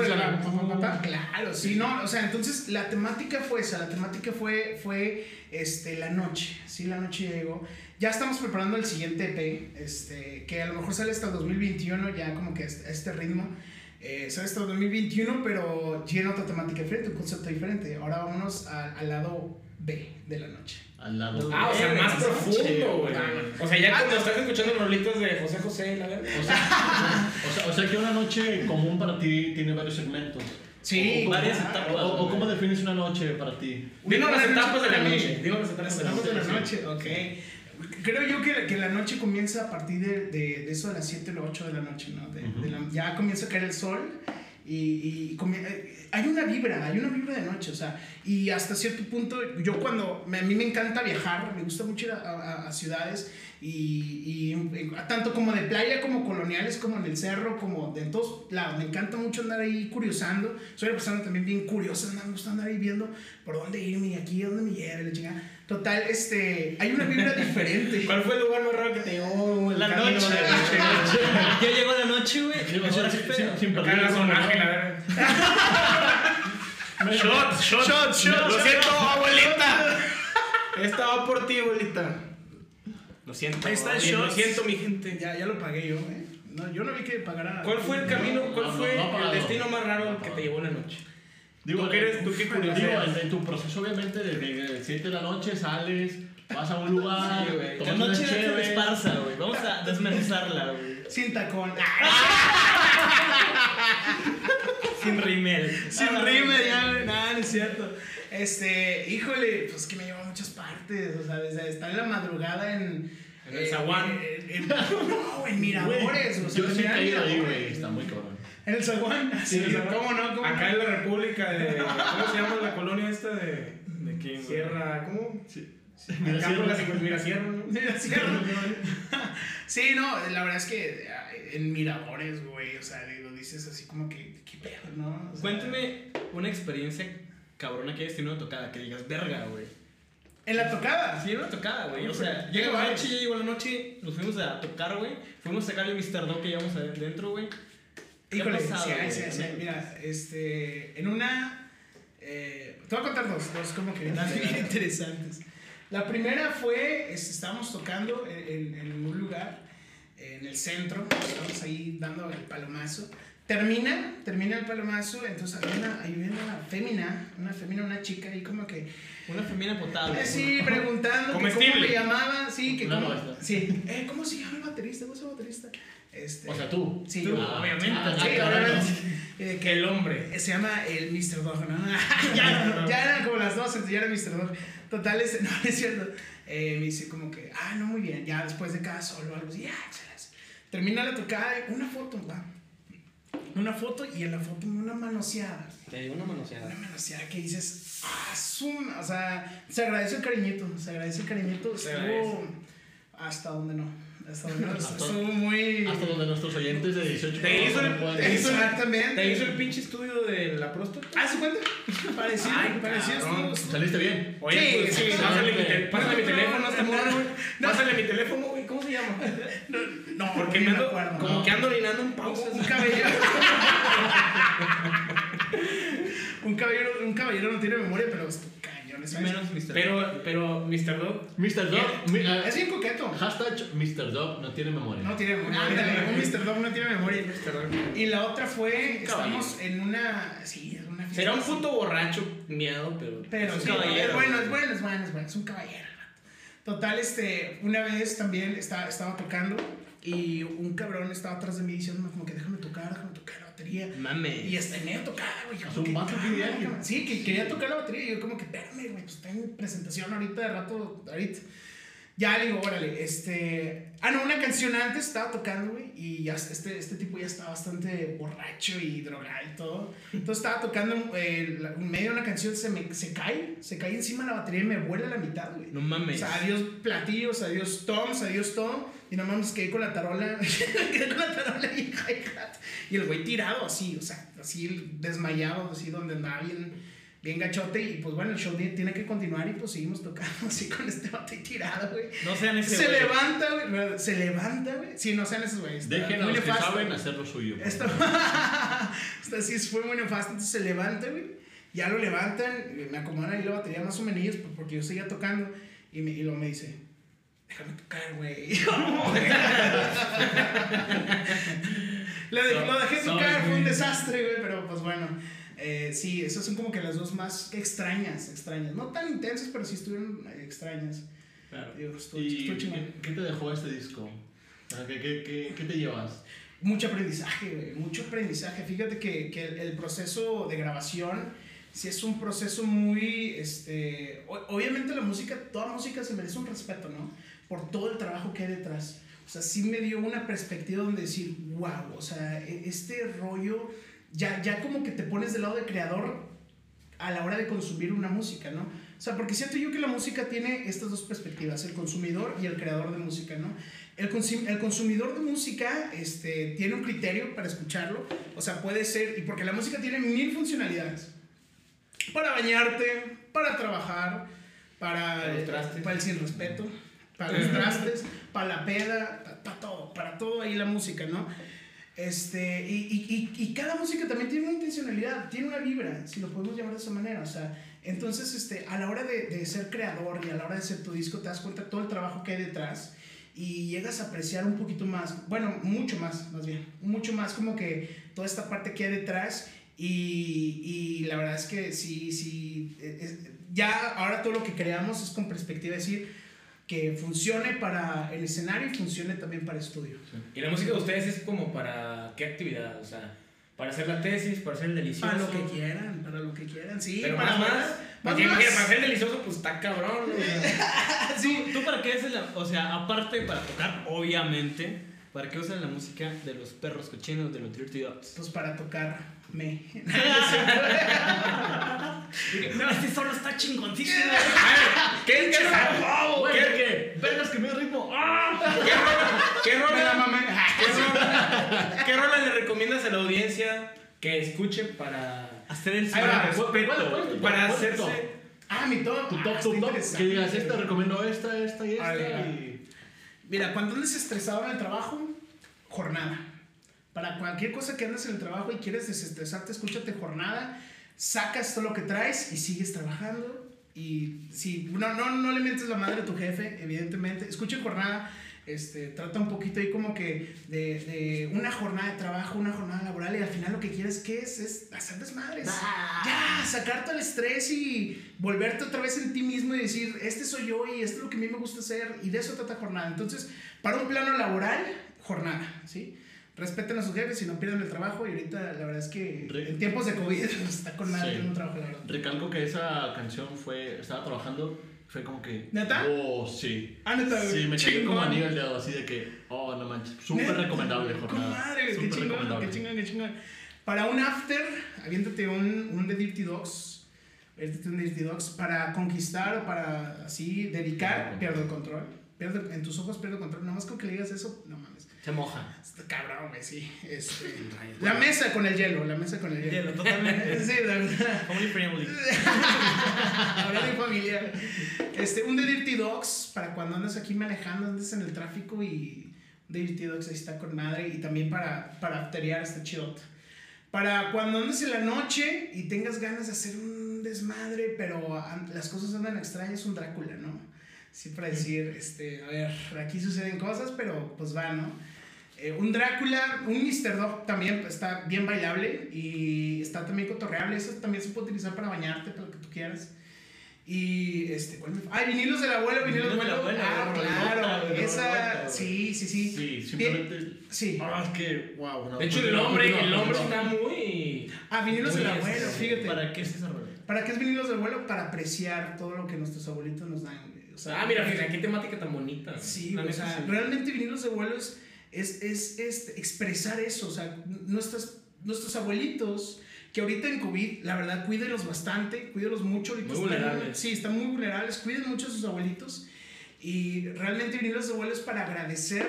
claro, sí, no, o sea, entonces la temática fue esa, la temática fue, fue este, la noche, sí, la noche llegó. Ya estamos preparando el siguiente EP, este, que a lo mejor sale hasta el 2021, ya como que a este ritmo. Eh, sale hasta el 2021, pero tiene otra temática diferente, un concepto diferente. Ahora vámonos al lado B de la noche. Al lado Ah, o sea, más profundo, güey. O sea, ya cuando estás escuchando rolitos de José José, la verdad. O sea, o sea, que una noche común para ti tiene varios segmentos. Sí, varias etapas. O, cómo defines una noche para ti? Dinos las etapas de la noche. Dinos las etapas de la noche. Ok. Creo yo que, que, la noche comienza a partir de, de, eso de las 7 o 8 de la noche, ¿no? De, la, ya comienza a caer el sol y, y eh, hay una vibra, hay una vibra de noche, o sea, y hasta cierto punto, yo cuando, a mí me encanta viajar, me gusta mucho ir a, a, ciudades, y, y, tanto como de playa, como coloniales, como en el cerro, como de todos lados, me encanta mucho andar ahí curiosando, soy una persona también bien curiosa, me gusta andar ahí viendo por dónde irme aquí, dónde me lleve, la chingada. Total, este, hay una vibra diferente. ¿Cuál fue el lugar más raro que te llevó la noche? Ya llegó la noche, güey. Sin Acá la sonaje, la verdad. Shots, shots, shots, Lo siento, abuelita. Esta va por ti, abuelita. Lo siento. Ahí está el shot. Lo siento, mi gente. Ya, ya lo pagué yo, eh. No, yo no vi que pagara. ¿Cuál fue el camino, cuál fue el destino más raro que te llevó la noche? Digo, ¿Tú qué eres? ¿Tú qué curioso? Digo, en, tu proceso, obviamente, de 7 de la noche sales, vas a un lugar, sí, güey. La noche de esparza, güey. Vamos a desmenuzarla, güey. Sin tacón. Sin rimel. Sin rimel, ya, güey. Nada, no es cierto. Este, híjole, pues que me lleva a muchas partes. O sea, desde estar en la madrugada en. En el Zaguán. no, en Miradores. o sea, yo sí he ido ahí, güey. Está muy cabrón. ¿En el Zaguán? Sí, ¿cómo no? ¿Cómo Acá en la República de. ¿Cómo se llama la colonia esta de. ¿De quién? Sierra. ¿Cómo? Sí. Acá por la Mirasierra, ¿no? Mirasierra. Sí, no, la verdad es que en miradores, güey, o sea, lo dices así como que, qué pedo, ¿no? O sea, Cuéntame una experiencia cabrona que hayas tenido una tocada, que digas, verga, güey. En la tocada. Sí, era una tocada, güey. O sea, llega llega la noche, ya llegó la noche, nos fuimos a tocar, güey. Fuimos a sacar el Mr. Dog que llevamos adentro, güey. ¿Qué ha Híjole, pasado, sí, hay, sí, hay, sí, hay. Mira, este, en una, eh, te voy a contar dos, dos como que bien, interesantes. La primera fue, este, estábamos tocando en, en- en un lugar, en el centro, estábamos ahí dando el palomazo. Termina, termina el palomazo, entonces había una, había una fémina, una fémina, una chica ahí como que, Una femina potable. eh, sí, preguntando que cómo me llamaba, sí, que Una cómo, nuestra. sí, eh, ¿cómo se llama el baterista? ¿Cómo se llama el baterista? Este, O sea, tú. Sí, Tú, obviamente. Ah, Sí, obviamente. Eh, que El hombre. Se llama el Mr. Dog, ¿no? ya, ya eran como las 12, ya era Mr. Dog. Total, es, no, es cierto. Eh, me dice como que, ah, no, muy bien. Ya después de cada solo, algo así, ya. Termina la tocada, una foto, va. Una foto y en la foto una manoseada. Te dio una manoseada. Una manoseada que dices, ah, suma. O sea, se agradece el cariñito, se agradece el cariñito. Se Estuvo hasta donde no. Hasta donde no. Hasta- Estuvo muy. Hasta donde nuestros oyentes de 18 Te hizo el- no te hizo el- Exactamente. ¿Te hizo el pinche estudio de la próstata? Ah, ¿se cuenta? Parecido, Ay, parecido. cabrón. estuvo- estuvo- Saliste bien. Oye, Sí, pues, sí, pásale, no, mi, te- no, pásale mi no, teléfono a esta no, morra, güey. no. Pásale mi teléfono, güey. ¿Cómo se llama? No, no, Porque me ando, acuerdo. como no. que ando orinando en pausas. Un caballero. un caballero. Un caballero no tiene memoria, pero es cañón. Es, Menos Mr. Pero, pero, Mr. Dog, Mr. Dog. ah, es bien coqueto. hashtag Mr. Dog no tiene memoria. No tiene memoria. Ándale, un Mr. Dog no tiene memoria. Mr. Dog. Y la otra fue, estamos en una, sí, en una fiesta. Será un puto borracho miado, pero. Pero es un sí, caballero. es bueno, es bueno, es bueno, es bueno, es un caballero. Total, este, una vez también estaba, estaba tocando y un cabrón estaba atrás de mí diciéndome como que déjame tocar, déjame batería. Mame. Y hasta en medio tocada, güey. yo Es como un que, vato "Ah, genial". cabrón". Sí, que quería tocar la batería y yo como que, espérame, güey, pues tengo presentación ahorita de rato, ahorita. Ya le digo, órale, este... Ah, no, una canción antes estaba tocando, güey, y ya este, este tipo ya estaba bastante borracho y drogado y todo. Entonces estaba tocando, eh, en medio de una canción, se me se cae, se cae encima de la batería y me vuela a la mitad, güey. No O mames. sea, adiós platillos, adiós toms, adiós todo. Y no mames, quedé con la tarola. quedé con la tarola y el hi-hat. Y el güey tirado así, o sea, así desmayado, así donde andaba bien, bien gachote. Y pues bueno, el show ti- tiene que continuar y pues seguimos tocando así con este bate tirado, güey. No sean ese Se güey. levanta, güey. Se levanta, güey. Sí, no sean esos güeyes. los que nefasto. saben hacer lo suyo. Esto, sí fue muy nefasto. Entonces se levanta, güey. Ya lo levantan, me acomodan ahí la batería más o menos pues, porque yo seguía tocando. Y, me, y luego me dice, déjame tocar, güey. Le de- lo dejé So- tocar, fue un desastre, güey. Pero pues bueno. Eh, sí, esas son como que las dos más extrañas, extrañas. No tan intensas, pero sí estuvieron extrañas. Claro. Digo, estuvo, ¿Y estuvo qué, qué te dejó este disco? ¿Qué, qué, qué, qué te llevas? Mucho aprendizaje, güey, mucho aprendizaje. Fíjate que, que el, el proceso de grabación, sí es un proceso muy, este, o- obviamente la música, toda música se merece un respeto, ¿no? Por todo el trabajo que hay detrás. O sea, sí me dio una perspectiva donde decir, wow, o sea, e- este rollo, ya, ya como que te pones del lado del creador a la hora de consumir una música, ¿no? O sea, porque siento yo que la música tiene estas dos perspectivas, el consumidor y el creador de música, ¿no? El, consum- el consumidor de música este, tiene un criterio para escucharlo, o sea, puede ser, y porque la música tiene mil funcionalidades, para bañarte, para trabajar, para, Para trastes. para el sin respeto, para los trastes, para la peda, para, todo, para todo ahí la música, ¿no? Este, y, y, y, y cada música también tiene una intencionalidad, tiene una vibra, si lo podemos llamar de esa manera. O sea, entonces, este, a la hora de, de ser creador y a la hora de hacer tu disco, te das cuenta de todo el trabajo que hay detrás y llegas a apreciar un poquito más, bueno, mucho más, más bien, mucho más como que toda esta parte que hay detrás. Y, y la verdad es que sí, sí, es- ya ahora todo lo que creamos es con perspectiva, es decir, que funcione para el escenario y funcione también para estudio. Y la música de ustedes es como para qué actividad, o sea, para hacer la tesis, para hacer el delicioso. Para lo que quieran, para lo que quieran, sí. Pero para más, más. más, Porque más. para hacer el delicioso, pues está cabrón. o sea. Sí. ¿Tú para qué haces la.? O sea, aparte para tocar, obviamente, ¿para qué usan la música de los perros cochinos de los Dirty Dogs? Pues para tocarme. No, este solo está chingoncísimo. ¿Qué, qué, Güey, ¿Qué-. Vergas que me ritmo. Qué rola, qué rola ¿Qué rola le recomiendas a la audiencia que escuche para Hacer el Ahí va, respeto. ¿cuál- cuál es para hacerse Ah, mi top. Tu Ah, top, tu top. Que digas, esta recomiendo esta, esta y esta. Mira, cuando andes estresado en el trabajo, jornada. Para cualquier cosa que andes en el trabajo y quieres desestresarte, escúchate jornada, sacas todo lo que traes y sigues trabajando. Y si no, no, no le mientes la madre a tu jefe, evidentemente. Escucha jornada, este, trata un poquito ahí como que de, de una jornada de trabajo, una jornada laboral y al final lo que quieres que es, es hacer desmadres. Ya, sacar todo el estrés y volverte otra vez en ti mismo y decir, este soy yo y esto es lo que a mí me gusta hacer y de eso trata jornada. Entonces, para un plano laboral, jornada, ¿sí? Respeten a sus jefes y no pierdan el trabajo y ahorita la verdad es que Re- en tiempos de COVID está con madre Sí. un trabajo, la verdad. Recalco que esa canción fue. Estaba trabajando, fue como que. ¿Neta? Oh, sí. Ah, neta, Sí, me cayó como anillo al dedo, así de que. Oh, no manches. Súper recomendable, jornada. madre, qué chingón, qué chingón, qué chingón. Para un after, aviéntate un, un de Dirty Dogs. Aviéntate un Dirty Dogs para conquistar o para así dedicar, pierdo el control. Pierdo, en tus ojos pierdo el control. Nada más con que le digas eso, no mames. Se moja. Está cabrón, güey, sí. Este, la mesa con el hielo, la mesa con el hielo. Hielo, totalmente. Sí, la verdad. Family friendly. Hablar de familiar. Este, un de Dirty Dogs para cuando andas aquí manejando, andas en el tráfico y de Dirty Dogs ahí está con madre y también para, para afterear está chidote. Para cuando andes en la noche y tengas ganas de hacer un desmadre, pero las cosas andan extrañas, un Drácula, ¿no? Sí, para decir, este, a ver, aquí suceden cosas, pero pues va, ¿no? Eh, un Drácula, un Mr. Dog también está bien bailable y está también cotorreable. Eso también se puede utilizar para bañarte, para lo que tú quieras. Y este, ¿cuál me Ay, vinilos del abuelo, vinilos del del abuelo. abuelo, Ah, claro, esa, sí, sí, sí. Sí, Bien, simplemente. Sí. Ah, es que. Wow. No, De hecho, el nombre, el nombre está muy. Ah, vinilos del Muy abuelo, este, fíjate. ¿Para, ¿Para qué es esa rola? qué es vinilos del abuelo? Para apreciar todo lo que nuestros abuelitos nos dan. güey. O sea, Ah, mira, fíjate, qué temática tan bonita. Sí, o sea, realmente vinilos de abuelo es, es, es, es expresar eso, o sea, nuestros, nuestros abuelitos, que ahorita en COVID, la verdad, cuídenlos bastante, cuídenlos mucho. Ahorita Muy están- vulnerables. Sí, están muy vulnerables, cuiden mucho a sus abuelitos y realmente vinilos de abuelo es para agradecer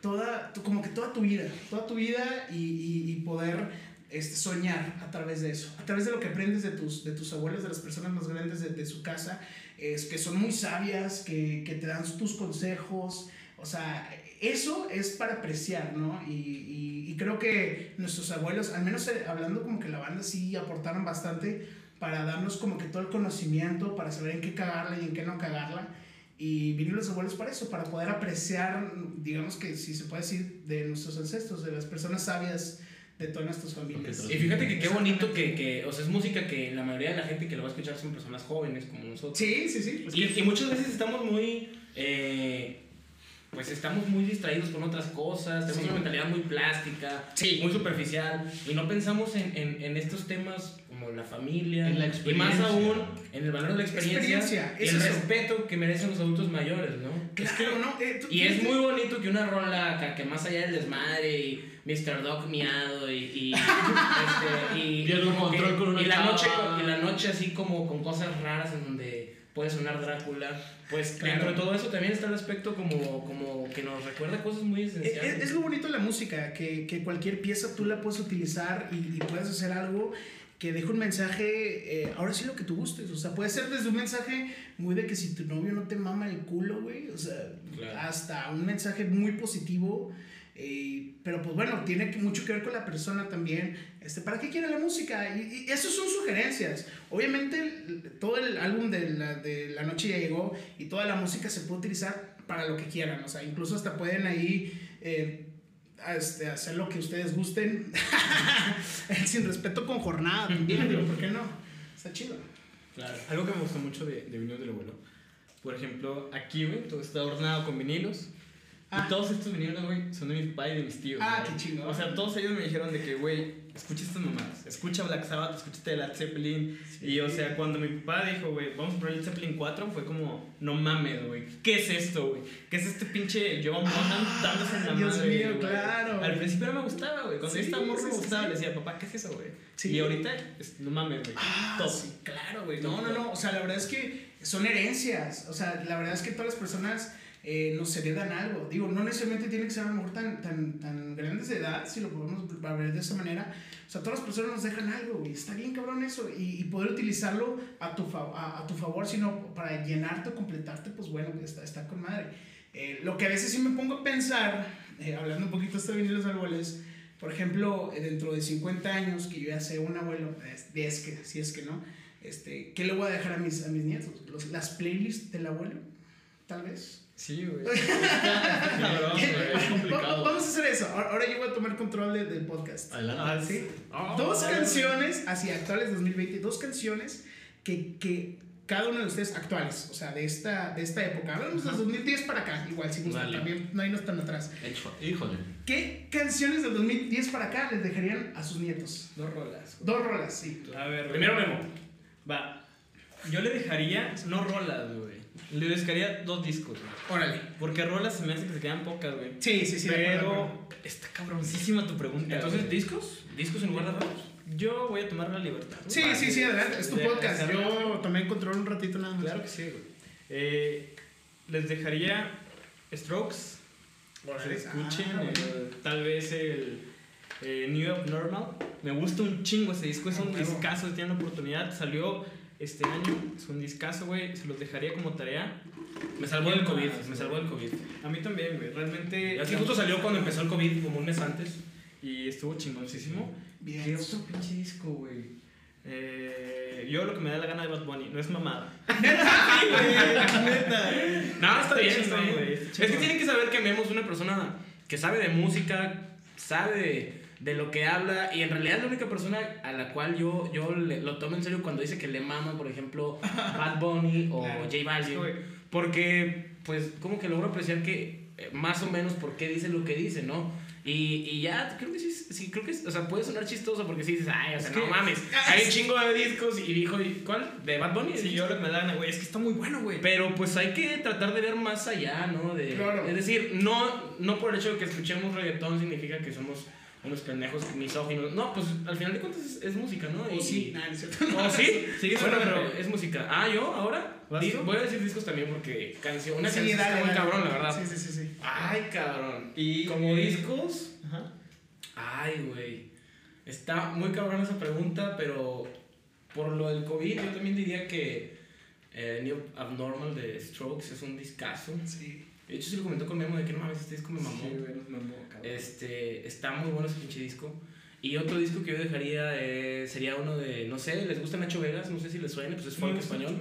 toda, tu- como que toda tu vida, toda tu vida y, y, y poder este, soñar a través de eso, a través de lo que aprendes de tus, de tus abuelos, de las personas más grandes de, de su casa, es, que son muy sabias, que, que te dan tus consejos, o sea, eso es para apreciar, ¿no? Y, y, y creo que nuestros abuelos, al menos eh, hablando como que la banda sí aportaron bastante para darnos como que todo el conocimiento, para saber en qué cagarla y en qué no cagarla. Y vinieron los abuelos para eso, para poder apreciar, digamos que si se puede decir, de nuestros ancestros, de las personas sabias de todas nuestras familias. Y fíjate que qué bonito que, que, o sea, es música que la mayoría de la gente que lo va a escuchar son personas jóvenes como nosotros. Sí, sí, sí. pues Y, que- y muchas veces estamos muy, eh, pues estamos muy distraídos con otras cosas, tenemos Sí. una mentalidad muy plástica, Sí. muy superficial, y no pensamos en, en, en estos temas como la familia, En la y más aún en el valor de la experiencia, Experiencia, y es el eso. respeto que merecen los adultos mayores, ¿no? Claro, ¿no? Eh, tú- Y es muy bonito que una rola que, que más allá del desmadre y Mr. Dog miado y, y, este, y, como que- con una y la noche y la noche así como con cosas raras en donde puede sonar Drácula pues Claro. dentro de todo eso también está el aspecto como, como que nos recuerda cosas muy Es, esenciales es- es lo bonito de la música, que, que cualquier pieza tú la puedes utilizar y, y puedes hacer algo que deje un mensaje, eh, ahora sí lo que tú gustes, o sea, puede ser desde un mensaje muy de que si tu novio no te mama el culo, güey, o sea, Claro. hasta un mensaje muy positivo, eh, pero pues bueno, tiene mucho que ver con la persona también, este, ¿para qué quiere la música? Y, y eso son sugerencias, obviamente el- todo el álbum de la, de la noche ya llegó y toda la música se puede utilizar para lo que quieran, o sea, incluso hasta pueden ahí... eh, a este, hacer lo que ustedes gusten sin respeto con jornada también, digo, ¿por qué no? Está chido. claro Algo que me gustó mucho de, de vinilos del abuelo. Por ejemplo, aquí, güey, todo está ordenado con vinilos. Ah. Y todos estos vinilos, güey, son de mi papá y de mis tíos. Ah, güey. qué chingón. O sea, todos ellos me dijeron de que, güey, escucha estas mamadas. Escucha Black Sabbath, escucha Led Zeppelin. Y, o sea, cuando mi papá dijo, güey, vamos a poner Led Zeppelin 4, fue como, no mames, güey. ¿Qué es esto, güey? ¿Qué es este pinche Joe Bonham dándose en la Ah, Dios madre? mío, claro. Al principio no me gustaba, güey. Cuando Sí, yo estaba morro sí, me sí, gustaba. sí. Le decía, papá, ¿qué es eso, güey? Sí. Y ahorita, es- no mames, güey. Ah, Top. sí, claro, güey. No, no, no. O sea, la verdad es que son herencias. O sea, la verdad es que todas las personas eh, nos heredan algo. Digo, no necesariamente tiene que ser a lo mejor tan, tan, tan grandes de edad, si lo podemos ver de esa manera. O sea, todas las personas nos dejan algo, y está bien cabrón eso. Y, y poder utilizarlo a tu, a, a, tu favor, sino para llenarte o completarte, pues bueno, está, está con madre. Eh, lo que a veces sí me pongo a pensar, eh, hablando un poquito hasta de los árboles, por ejemplo, dentro de 50 años, que yo ya sea un abuelo, es que, si es que no, este, ¿qué le voy a dejar a mis, a mis nietos? Los, ¿Las playlists del abuelo? Tal vez. Sí, güey. es complicado. Vamos a hacer eso. Ahora yo voy a tomar control del podcast. Adelante. Ah, ¿sí? Oh, dos canciones, así actuales 2020, dos canciones que, que cada uno de ustedes actuales, o sea, de esta, de esta época. Hablamos de 2010 para acá, igual, si gustan, también no hay no están atrás. Híjole. ¿Qué canciones de 2010 para acá les dejarían a sus nietos? Dos rolas. Dos rolas, sí. A ver, primero Memo. Va. Yo le dejaría, no rolas, güey. Le dejaría dos discos, güey. Órale. Porque rolas se me hace que se quedan pocas, güey. Sí, sí, sí. Pero está cabroncísima tu pregunta. Entonces, ¿discos? ¿Discos en lugar de rolas? Yo voy a tomar la libertad. Sí, sí, sí, adelante. Es tu podcast. Yo tomé control un ratito nada más. Claro que sí, güey. Eh, les dejaría Strokes. Órale. Escuchen. Ah, eh, tal vez el eh, New York Normal. Me gusta un chingo ese disco. Es un discazo. Tienen la oportunidad. Salió este año. Es un discazo, güey. Se los dejaría como tarea. Me salvó del COVID. Me salvó del COVID. A mí también, güey. Realmente. Así justo salió cuando empezó el COVID, como un mes antes. Y estuvo chingoncísimo. Bien. ¿Qué otro pinche disco, güey? Eh, yo lo que me da la gana de Bad Bunny, no es mamada. Neta. No, está, bien, está bien. Es que tienen que saber que Memo es una persona que sabe de música, sabe de, lo que habla y en realidad es la única persona a la cual yo, yo lo tomo en serio cuando dice que le mama, por ejemplo, Bad Bunny o J Balvin. Porque, pues, como que logro apreciar que eh, más o menos por qué dice lo que dice, ¿no? Y, y ya, creo que sí, sí, creo que, o sea, puede sonar chistoso porque si dices, ay, o sea, no mames, hay un chingo de discos y dijo, ¿cuál? ¿De Bad Bunny? Sí, yo lo que me dan, güey, es que está muy bueno, güey. Pero pues hay que tratar de ver más allá, ¿no? De, claro. Es decir, no, no por el hecho de que escuchemos reggaetón significa que somos unos pendejos misóginos. No, pues al final de cuentas es, música, ¿no? O sí, nada, es ¿O sí? sí bueno, pero es música. Ah, ¿yo ahora? voy a decir discos también porque canción, una canción está muy cabrón, la verdad. Sí, sí, sí, sí. Ay, cabrón. Y como discos... Ajá. Ay, güey. Está muy cabrón esa pregunta, pero por lo del COVID yo también diría que eh, New Abnormal de Strokes es un discazo. Sí. De hecho, sí lo comentó con Memo de que no mames, este disco me mamó. Sí, nos mamó. Este, está muy bueno ese pinche disco. Y otro disco que yo dejaría eh, sería uno de, no sé, ¿les gusta Nacho Vegas? No sé si les suena, pues es folk español.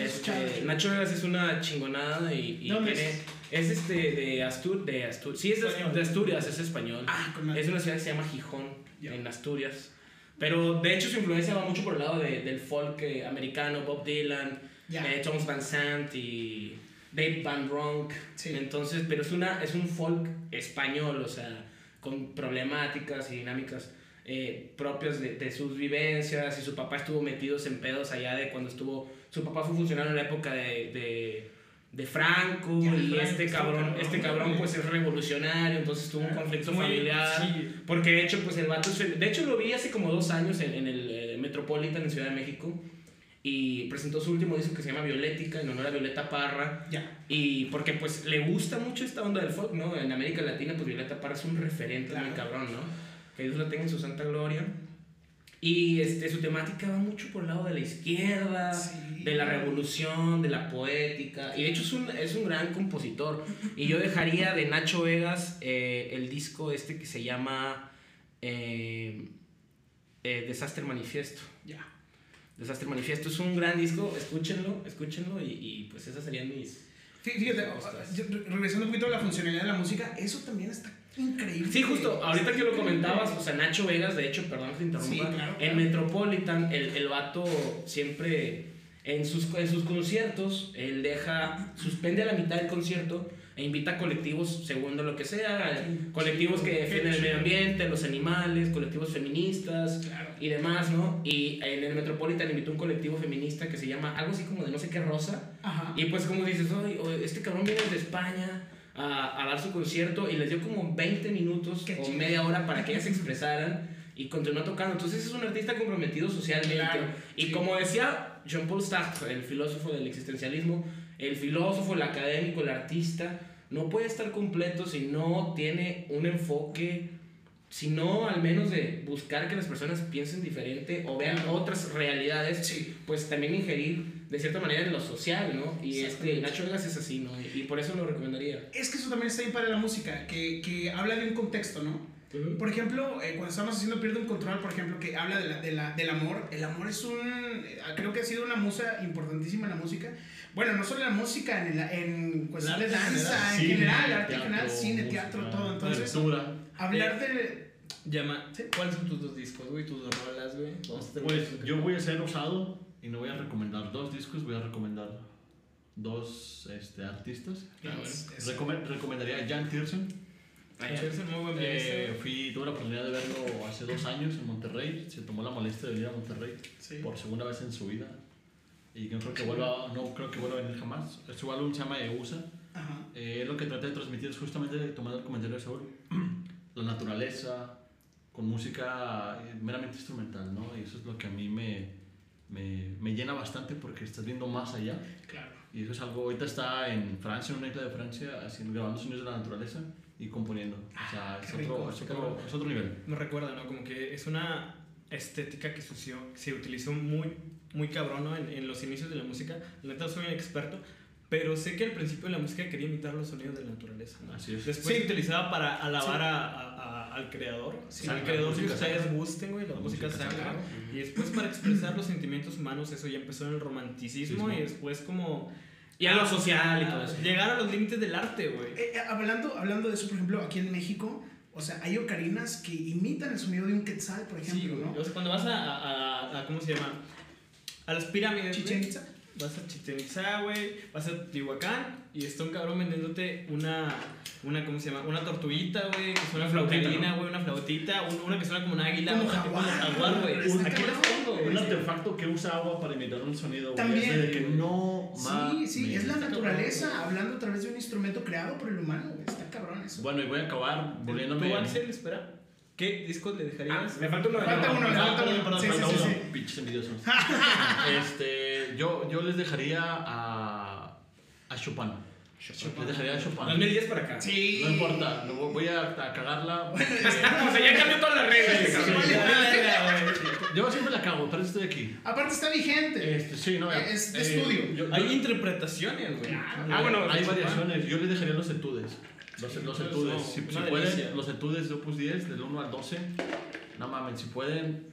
Este, Nacho Vegas es una chingonada y, y tiene, es? este de Astur, de Astur, sí es de, Asturias, es español. Ah, es una ciudad que se llama Gijón, en Asturias. Pero de hecho su influencia va mucho por el lado de, del folk eh, americano, Bob Dylan, eh, Thomas Van Sant y Dave Van Ronk. Entonces, pero es, una, es un folk español, o sea, con problemáticas y dinámicas eh, propias de, de, sus vivencias. Y su papá estuvo metidos en pedos allá de cuando estuvo. Su papá fue funcionario en la época de, de, de Franco. y este cabrón, este cabrón, pues es revolucionario. Entonces tuvo un conflicto familiar. Porque de hecho, pues el vato. De hecho, lo vi hace como dos años en, en el eh, Metropolitan en Ciudad de México y presentó su último disco que se llama Violética en honor a Violeta Parra. Ya. Y porque pues le gusta mucho esta onda del folk, ¿no? En América Latina pues Violeta Parra es un referente muy cabrón, ¿no? Que Dios la tenga en su santa gloria. Y este, su temática va mucho por el lado de la izquierda, de la revolución, de la poética. Y de hecho es un, es un gran compositor. Y yo dejaría de Nacho Vegas eh, el disco este que se llama eh, eh, Desastre Manifiesto. Desastre Manifiesto. Es un gran disco, escúchenlo, escúchenlo y, y pues esas serían mis... Fíjate, regresando un poquito a la funcionalidad de la música, eso también está increíble. Sí, justo, ahorita que lo comentabas, o sea, Nacho Vegas, de hecho, perdón que te interrumpa, en Metropolitan, el, el vato siempre, en sus, en sus conciertos, él deja, suspende a la mitad del concierto e invita a colectivos según lo que sea, colectivos que defienden el medio ambiente, los animales, colectivos feministas y demás, ¿no? Y en el Metropolitan invitó un colectivo feminista que se llama algo así como de no sé qué rosa. Y pues como dices, este cabrón viene de España a, a, dar su concierto y les dio como 20 minutos o media hora para que ellas se expresaran y continuó tocando. Entonces es un artista comprometido socialmente. y como decía Jean-Paul Sartre, el filósofo del existencialismo, el filósofo, el académico, el artista, no puede estar completo si no tiene un enfoque, si no al menos de buscar que las personas piensen diferente o vean otras realidades, pues también ingerir de cierta manera en lo social, ¿no? Y este, Nacho Vegas es así, ¿no? Y, por eso lo recomendaría. Es que eso también está ahí para la música, que, que habla de un contexto, ¿no? Por ejemplo, eh, cuando estamos haciendo Pierde un Control, por ejemplo, que habla de la, de la, del amor, el amor es un. Eh, creo que ha sido una musa importantísima en la música. Bueno, no solo en la música, en, en cuestión de danza, en general, arte en general, cine, teatro, todo. Entonces, hablar de. Llama, ¿cuáles son tus dos discos, güey? Tus dos rolas, güey. Pues yo voy a ser osado y no voy a recomendar dos discos, voy a recomendar dos este, artistas. Ah, recomendaría a Jan Tiersen eh, fui, tuve la oportunidad de verlo hace dos años en Monterrey. Se tomó la molestia de venir a Monterrey por segunda vez en su vida. Y no creo que vuelva, no creo que vuelva a venir jamás. Su álbum se llama EUSA. Eh, lo que traté de transmitir es justamente, tomando el comentario de Saúl, la naturaleza con música eh, meramente instrumental, ¿no? Y eso es lo que a mí me, me, me llena bastante porque estás viendo más allá. Claro. Y eso es algo, ahorita está en Francia, en una isla de Francia, haciendo, grabando sonidos de la naturaleza y componiendo. o sea, ah, es, otro, es, otro, es, otro, nivel. Me recuerda, ¿no? Como que es una estética que se, se utilizó muy, muy cabrón ¿no? en, en, los inicios de la música. La neta soy un experto, pero sé que al principio la música quería imitar los sonidos de la naturaleza. ¿no? Así es. Después se utilizaba para alabar a, a, al creador. Sí, al creador que ustedes gusten, güey, la, música, música. Y después para expresar los sentimientos humanos, eso ya empezó en el romanticismo y después como y a lo social y todo eso. Llegar a los límites del arte, güey. Eh, eh, hablando, hablando de eso, por ejemplo, aquí en México, o sea, hay ocarinas que imitan el sonido de un quetzal, por ejemplo, sí, ¿no? O sea, cuando vas a, a, a, ¿cómo se llama? A las pirámides. Chichen Itza. Vas a Chichen Itza, güey. Vas a Tihuacán y está un cabrón vendiéndote una, una ¿cómo se llama? Una tortuguita, güey, que suena flautina, güey, una flautita, una que suena como un águila, como jaguar, güey. Aquí las tengo, Un artefacto que usa agua para imitar un sonido, También. de que no Sí, sí, es la naturaleza hablando a través de un instrumento creado por el humano, güey. Está cabrón eso. Bueno, y voy a acabar volviéndome. ¿Tú, Axel, espera? ¿Qué disco le dejarías? Ah, me falta uno. Me falta uno, me falta uno. Sí, sí, sí. Pinches envidiosos. este, yo, yo les dejaría a, a Chopin. Les dejaría a Chopin. 2010 para acá. Sí. No importa, voy a, a cagarla. o sea, ya cambió todas las reglas. yo siempre la cago, pero estoy aquí. Aparte está vigente. Este, sí, no, es de eh, estudio. hay interpretaciones, güey. Ah, bueno, hay variaciones. Yo les dejaría los etudes. Los, los etudes, si, pueden, los etudes de Opus 10, del 1 al 12, no mames, si pueden.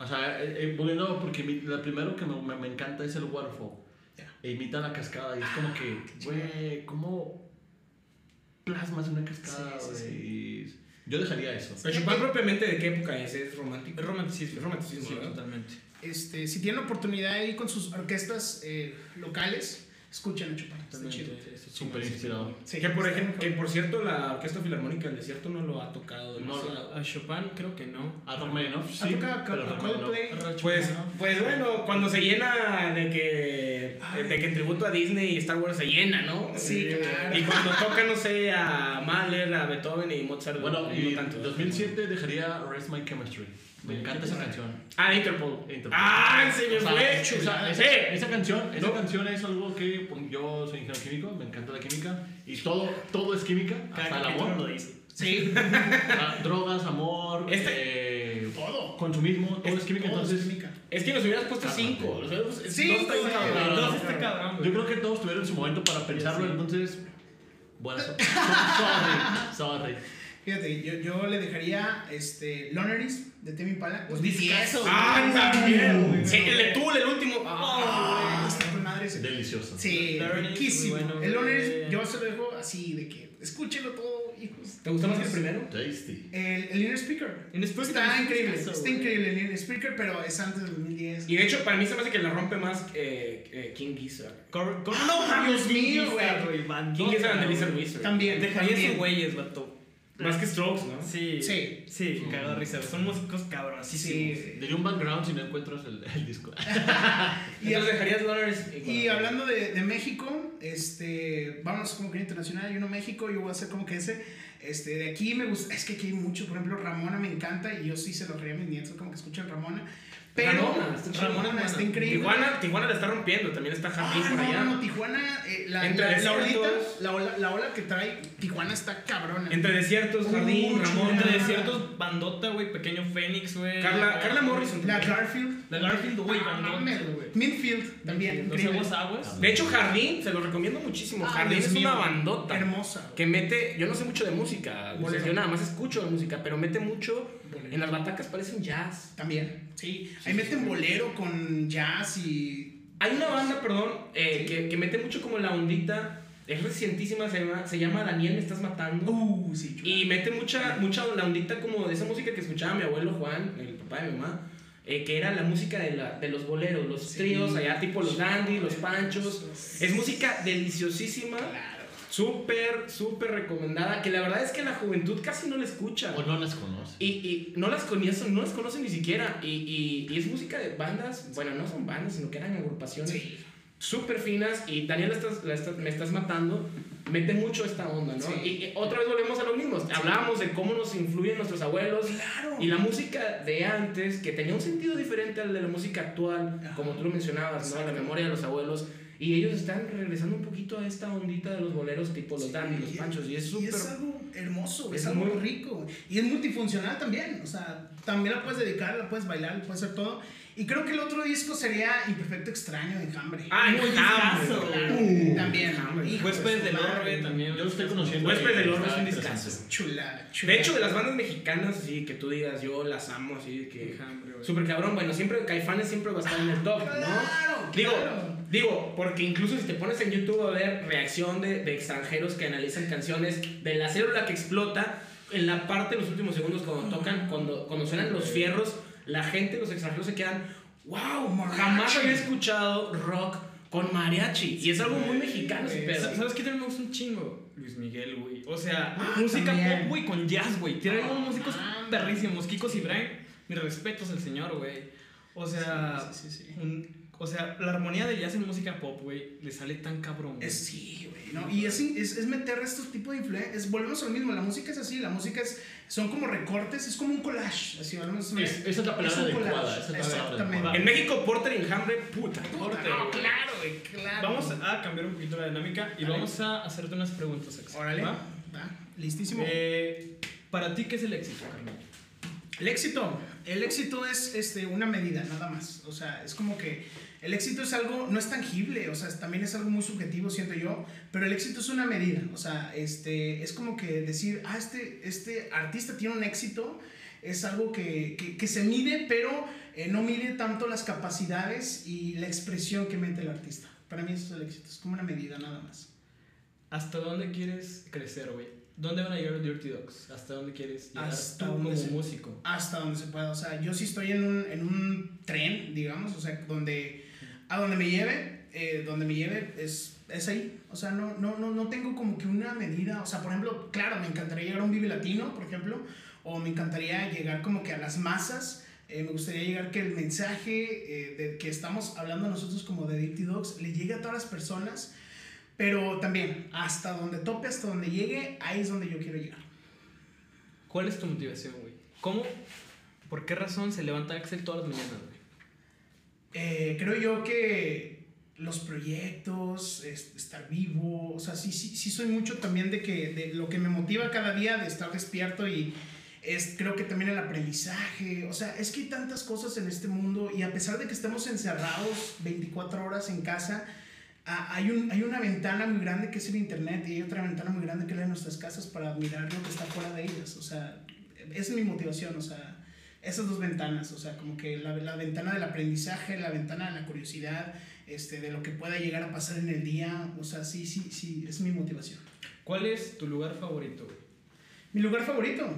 O sea, eh, eh, volviendo, porque mi, lo primero que me, me, encanta es el waterfall. E imita la cascada y es como que, ah, güey, ¿cómo plasmas una cascada, güey? Yo dejaría eso. Pero Chopin propiamente de qué época es? ¿Es romántico? Es romanticismo. Es romanticismo, sí, totalmente. Este, si tienen oportunidad de ir con sus orquestas eh, locales, escuchen a Chopin. Está chido. Súper inspirado. Sí, que, por ejemplo, que por cierto la Orquesta Filarmónica del Desierto no lo ha tocado. No, a Chopin creo que no. A ¿no? Sí, pero Coldplay. Pues, pues bueno, cuando se llena de que, de que en tributo a Disney y Star Wars se llena, ¿no? Sí, claro. Y cuando toca, no sé, a Mahler, a Beethoven y Mozart. Bueno, y en 2007 dejaría Rest My Chemistry. Me encanta esa canción. Ah, Interpol. Ah, se me fue. Esa, esa, canción, esa canción es algo que pues, yo soy ingeniero químico, me encanta la química y todo, todo es química, hasta el amor. Lo dice. Sí. Drogas, amor, este, eh, todo. Consumismo, todo es, química, entonces. Es que nos hubieras puesto cinco. Sí, dos está cabrón. Yo creo que todos tuvieron su momento para pensarlo, entonces. Bueno, sorry, sorry. Fíjate, yo, yo le dejaría este, Loneries de Temi Pala. Pues discazo. ¡Ah, también! Sí, el de Tool, el último. ¡Ah! Está con madre ese. Delicioso. Sí, riquísimo. el Loneries, yo se lo dejo así, de que escúchenlo todo, hijos. ¿Te gusta más que el primero? Tasty. El, el Inner Speaker. Está increíble, está increíble el Inner Speaker, pero es antes del 2010. Y de hecho, para mí se me hace que la rompe más eh, eh, King Gizzard. no, Dios mío, güey. King Gizzard and Elisa Wizard. También. Dejaría sus güeyes, vato. Más que Strokes, ¿no? Sí. Sí. Sí, cagado risa. Son músicos cabros. Sí, sí. Daría un background si no encuentras el, el disco. y Entonces dejarías dólares. Y, hablando de, de, México, este, vamos como que internacional. Hay uno México, yo voy a hacer como que ese. Este, de aquí me gusta, es que aquí hay mucho, por ejemplo, Ramona me encanta y yo sí se lo reía a mis nietos como que escuchan Ramona. Pero Ramona, está. Ramona Ramona. está increíble. Tijuana, Tijuana la está rompiendo, también está Jardín Ah, por no, allá. no, no, Tijuana, eh, la, Entre la, desiertos. ola, la ola que trae Tijuana está cabrona. Entre desiertos, Jardín, Ramón. Entre desiertos, bandota, güey, pequeño Fénix, güey. Carla, Carla Morrison. la Garfield. La Garfield, güey, bandota, güey. Midfield también. Los aguas aguas. De hecho, Jardín, se lo recomiendo muchísimo. Ah, Jardín es una bandota. Hermosa. Que mete, yo no sé mucho de música, o sea, Bolero. yo nada más escucho de música, pero mete mucho. En las batacas parecen jazz. También, sí. Ahí meten bolero con jazz y. Hay una banda, perdón, eh, que, que mete mucho como la ondita, es recientísima, se llama, se llama Daniel, me estás matando. Uh, sí, chula. Y mete mucha, mucha la ondita como de esa música que escuchaba mi abuelo Juan, el papá de mi mamá, eh, que era la música de, la, de los boleros, los tríos allá, tipo los dandy, los panchos. Es música deliciosísima, Claro. Súper, súper recomendada, que la verdad es que la juventud casi no la escucha. O no las conoce. Y, y no las conocen, no las conocen ni siquiera. Y, y, y es música de bandas, bueno, no son bandas, sino que eran agrupaciones Sí. súper finas. Y Daniel, la estás- la estás- me estás matando, mete mucho esta onda, ¿no? Sí. Y, otra vez volvemos a lo mismo. Hablábamos de cómo nos influyen nuestros abuelos. Claro. Y la música de antes, que tenía un sentido diferente al de la música actual, Ajá. como tú lo mencionabas, ¿no? La memoria de los abuelos. Y ellos están regresando un poquito a esta ondita de los boleros tipo los dandy, los Sí, panchos. Y es Y súper... es algo hermoso, es, es algo muy- rico. Y es multifuncional también. O sea, también la puedes dedicar, la puedes bailar, la puedes hacer todo. Y creo que el otro disco sería Imperfecto Extraño de Enjambre. ¡Ah, Muy Enjambre! discazo, Claro, Uh, también. Enjambre. Huéspedes de del. Orbe también. Yo lo estoy conociendo. Huésped y del Orbe es un discazo. Chula, chula. De hecho, de las bandas mexicanas, así que tú digas, yo las amo, así que. Enjambre. Súper cabrón, bueno, siempre Caifanes siempre va a estar en el top, ¿no? Claro, Digo, claro. Digo, porque incluso si te pones en YouTube a ver reacción de, de extranjeros que analizan canciones de la célula que explota, en la parte de los últimos segundos cuando tocan, cuando, cuando suenan los fierros, la gente, los extranjeros se quedan, wow, Mariachi. jamás había escuchado rock con mariachi. Y es algo muy mexicano ese güey, pedo. ¿Sabes qué también me gusta un chingo? Luis Miguel, güey. O sea, Ah, música también. pop, güey, con jazz, güey. Tiene unos músicos Ah. perrísimos. Kiko Cibrián, mis respetos al señor, güey. O sea, Sí, sí, sí, sí. un- o sea, la armonía de jazz en música pop, güey, le sale tan cabrón, güey. Es, sí, güey, ¿no? Y es, es, es meter estos tipos de influencias. Volvemos a lo mismo. La música es así. La música es, son como recortes. Es como un collage. Así, volvemos a Es- esa es la palabra un adecuada, collage, esa es palabra Exactamente. adecuada. En México, Porter y Enjambre, puta. Puta, no, claro, güey, claro. Vamos a cambiar un poquito la dinámica y Dale. vamos a hacerte unas preguntas. Órale. ¿Va? Va, listísimo. Eh, Para ti, ¿qué es el éxito, carnal? El éxito, el éxito es este, una medida, nada más. O sea, es como que el éxito es algo, no es tangible, o sea, también es algo muy subjetivo, siento yo, pero el éxito es una medida. O sea, este, es como que decir, ah, este, este artista tiene un éxito, es algo que, que, que se mide, pero eh, no mide tanto las capacidades y la expresión que mete el artista. Para mí eso es el éxito, es como una medida, nada más. ¿Hasta dónde quieres crecer, güey? ¿Dónde van a llegar los Dirty Dogs? ¿Hasta dónde quieres llegar Hasta tú donde como se- músico? hasta donde se pueda. O sea, yo sí estoy en un, en un tren, digamos, o sea, donde a donde me lleve, eh, donde me lleve es, es ahí. O sea, no, no, no, no tengo como que una medida. O sea, por ejemplo, claro, me encantaría llegar a un Vive Latino, por ejemplo, o me encantaría llegar como que a las masas. Eh, me gustaría llegar que el mensaje eh, de que estamos hablando nosotros como de Dirty Dogs le llegue a todas las personas. Pero también, hasta donde tope, hasta donde llegue, ahí es donde yo quiero llegar. ¿Cuál es tu motivación, güey? ¿Cómo? ¿Por qué razón se levanta Axel todas las mañanas, güey? Eh, creo yo que los proyectos, es- estar vivo, o sea, sí, sí, sí soy mucho también de que de lo que me motiva cada día de estar despierto y es creo que también el aprendizaje, o sea, es que hay tantas cosas en este mundo y a pesar de que estemos encerrados 24 horas en casa, ah, hay, un, hay una ventana muy grande que es el internet y hay otra ventana muy grande que es la de nuestras casas para admirar lo que está fuera de ellas, o sea, es mi motivación, o sea, esas dos ventanas, o sea, como que la, la ventana del aprendizaje, la ventana de la curiosidad, este, de lo que pueda llegar a pasar en el día, o sea, sí, sí, sí, es mi motivación. ¿Cuál es tu lugar favorito? Mi lugar favorito,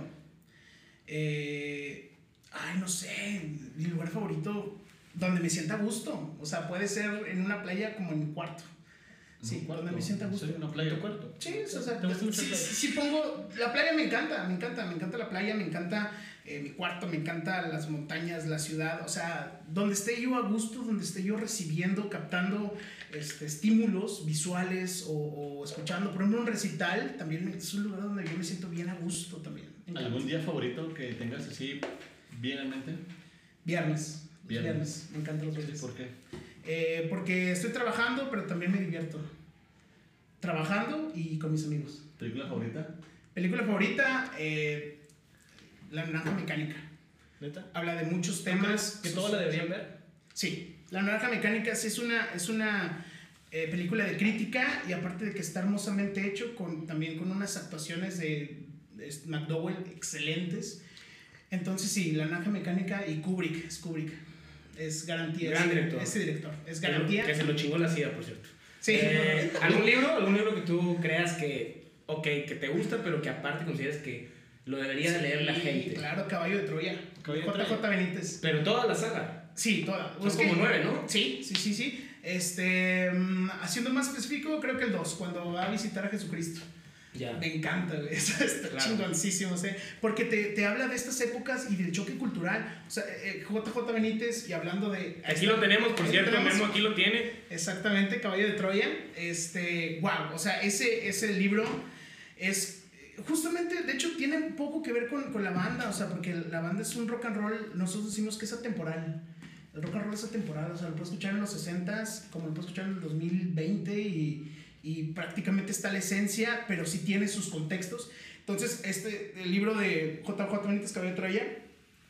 eh, ay, no sé, mi lugar favorito, donde me sienta a gusto, o sea, puede ser en una playa como en mi cuarto. Sí, cuarto, donde me sienta a gusto. sí, una playa. ¿Tu cuarto? Sí, o sea, ¿Te gusta mucho sí pongo, la playa me encanta, me encanta, me encanta la playa, me encanta eh, mi cuarto, me encanta las montañas, la ciudad, o sea, donde esté yo a gusto, donde esté yo recibiendo, captando este, estímulos visuales o, o escuchando, por ejemplo, un recital, también es un lugar donde yo me siento bien a gusto también. ¿Algún día favorito que tengas así bien en mente? Viernes, viernes. Me encantan los viernes. ¿Por qué? Eh, porque estoy trabajando, pero también me divierto. Trabajando y con mis amigos. ¿Película favorita? Película favorita, eh, La Naranja Mecánica. ¿Neta? Habla de muchos temas. ¿Que todos la deberían ver? Sí, La Naranja Mecánica sí es una, es una eh, película de crítica y aparte de que está hermosamente hecho, con, también con unas actuaciones de, de McDowell excelentes. Entonces sí, La Naranja Mecánica y Kubrick, es Kubrick. Es garantía. Gran ese- director. Ese director. Es garantía. Que se lo chingó la CIA, por cierto. Sí. Eh, ¿Algún libro? ¿Algún libro que tú creas que, ok, que te gusta, pero que aparte consideres que lo debería de leer la gente? Claro, Caballo de Troya. Caballo de JJ Benítez. Pero toda la saga. Sí, toda. Son Es como que- nueve, ¿no? Sí, sí, sí, sí. Este, mm, haciendo más específico, creo que el 2, cuando va a visitar a Jesucristo. Ya. Me encanta, güey. Está Claro. chingoncísimo, ¿sí? Porque te, te habla de estas épocas y del choque cultural. O sea, eh, JJ Benítez, y hablando de. Aquí lo tenemos, por cierto, tenemos. Memo aquí lo tiene. Exactamente, Caballo de Troya. Este, wow, o sea, ese, ese libro es justamente, de hecho, tiene poco que ver con, con la banda, o sea, porque la banda es un rock and roll, nosotros decimos que es atemporal. El rock and roll es atemporal, o sea, lo puedes escuchar en los 60s, como lo puedes escuchar en el 2020 y, y prácticamente está la esencia, pero sí tiene sus contextos. Entonces, este, el libro de JJ Benítez de Troya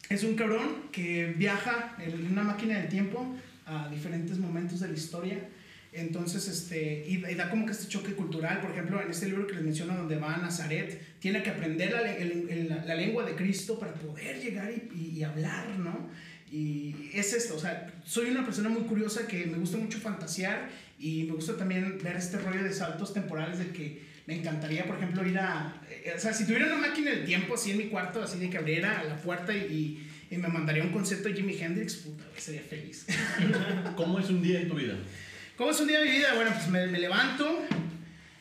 es un cabrón que viaja en una máquina del tiempo a diferentes momentos de la historia. Entonces, este, y, y da como que este choque cultural, por ejemplo, en este libro que les menciono, donde va a Nazaret, tiene que aprender la, el- el- la- la lengua de Cristo para poder llegar y, y- y hablar, ¿no? Y es esto, o sea, soy una persona muy curiosa que me gusta mucho fantasear y me gusta también ver este rollo de saltos temporales de que me encantaría, por ejemplo, ir a... eh, O sea, si tuviera una máquina del tiempo así en mi cuarto, así de que abriera la puerta y, y me mandaría un concierto de Jimi Hendrix, puta, sería feliz. ¿Cómo es un día en tu vida? ¿Cómo es un día de mi vida? Bueno, pues me, me levanto,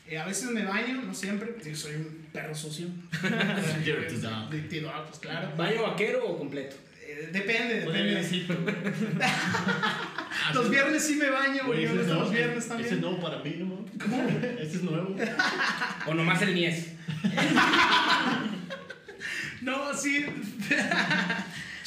eh, a veces me baño, no siempre, porque soy un perro sucio. Dirty dog. Dirty dog, pues claro. ¿Baño vaquero o completo? Eh, depende, depende. güey. Los viernes sí me baño, Güey, ese nuevo. los viernes Ese es también. nuevo para mí, ¿no? ¿Cómo? Este es nuevo. ¿O nomás el Mies? No, sí.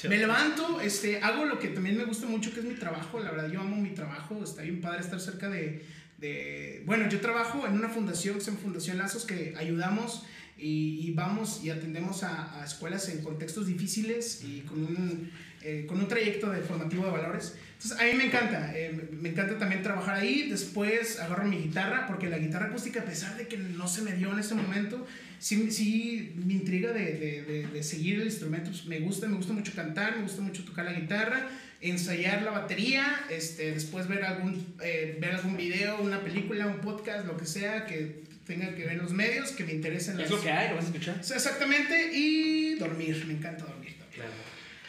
Me levanto, este, hago lo que también me gusta mucho, que es mi trabajo. La verdad, yo amo mi trabajo. Está bien padre estar cerca de. de- bueno, yo trabajo en una fundación que se llama Fundación Lazos, que ayudamos y, y vamos y atendemos a, a escuelas en contextos difíciles y con un, eh, con un trayecto de formativo de valores. Entonces, a mí me encanta. eh, me- encanta también trabajar ahí. Después agarro mi guitarra, porque la guitarra acústica, a pesar de que no se me dio en ese momento, sí, sí me intriga de, de, de, de seguir el instrumento. Pues me gusta, me gusta mucho cantar, me gusta mucho tocar la guitarra, ensayar la batería, este, después ver algún, eh, ver algún video, una película, un podcast, lo que sea que tenga que ver en los medios, que me interesen. Es las- lo que hay, lo vas a escuchar. Exactamente, y dormir, me encanta dormir también. Claro.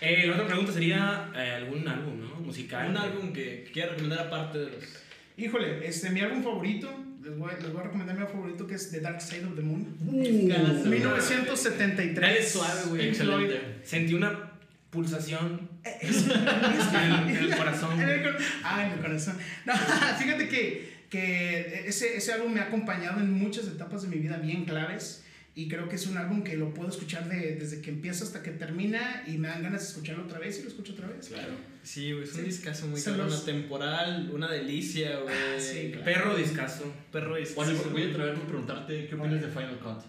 Eh, la otra pregunta sería eh, algún álbum, ¿no? Musical. Un álbum que, que quiera recomendar aparte de los. Híjole, este, mi álbum favorito, les voy, les voy a recomendar mi favorito que es The Dark Side of the Moon. Ganas, 1973. Dale suave, güey. Excelente. Sentí una pulsación Es- es- en, el- en el corazón. En el ah, en el corazón. No, fíjate que, que ese, ese álbum me ha acompañado en muchas etapas de mi vida bien claves. Y creo que es un álbum que lo puedo escuchar de- desde que empieza hasta que termina. Y me dan ganas de escucharlo otra vez y lo escucho otra vez. Claro. Sí, güey, es un Sí. discazo muy cabrón, los- temporal, una delicia, güey. Ah, sí, claro. Perro discazo. Perro discazo. Bueno, voy a atreverme a preguntarte, ¿qué opinas de Final Cut?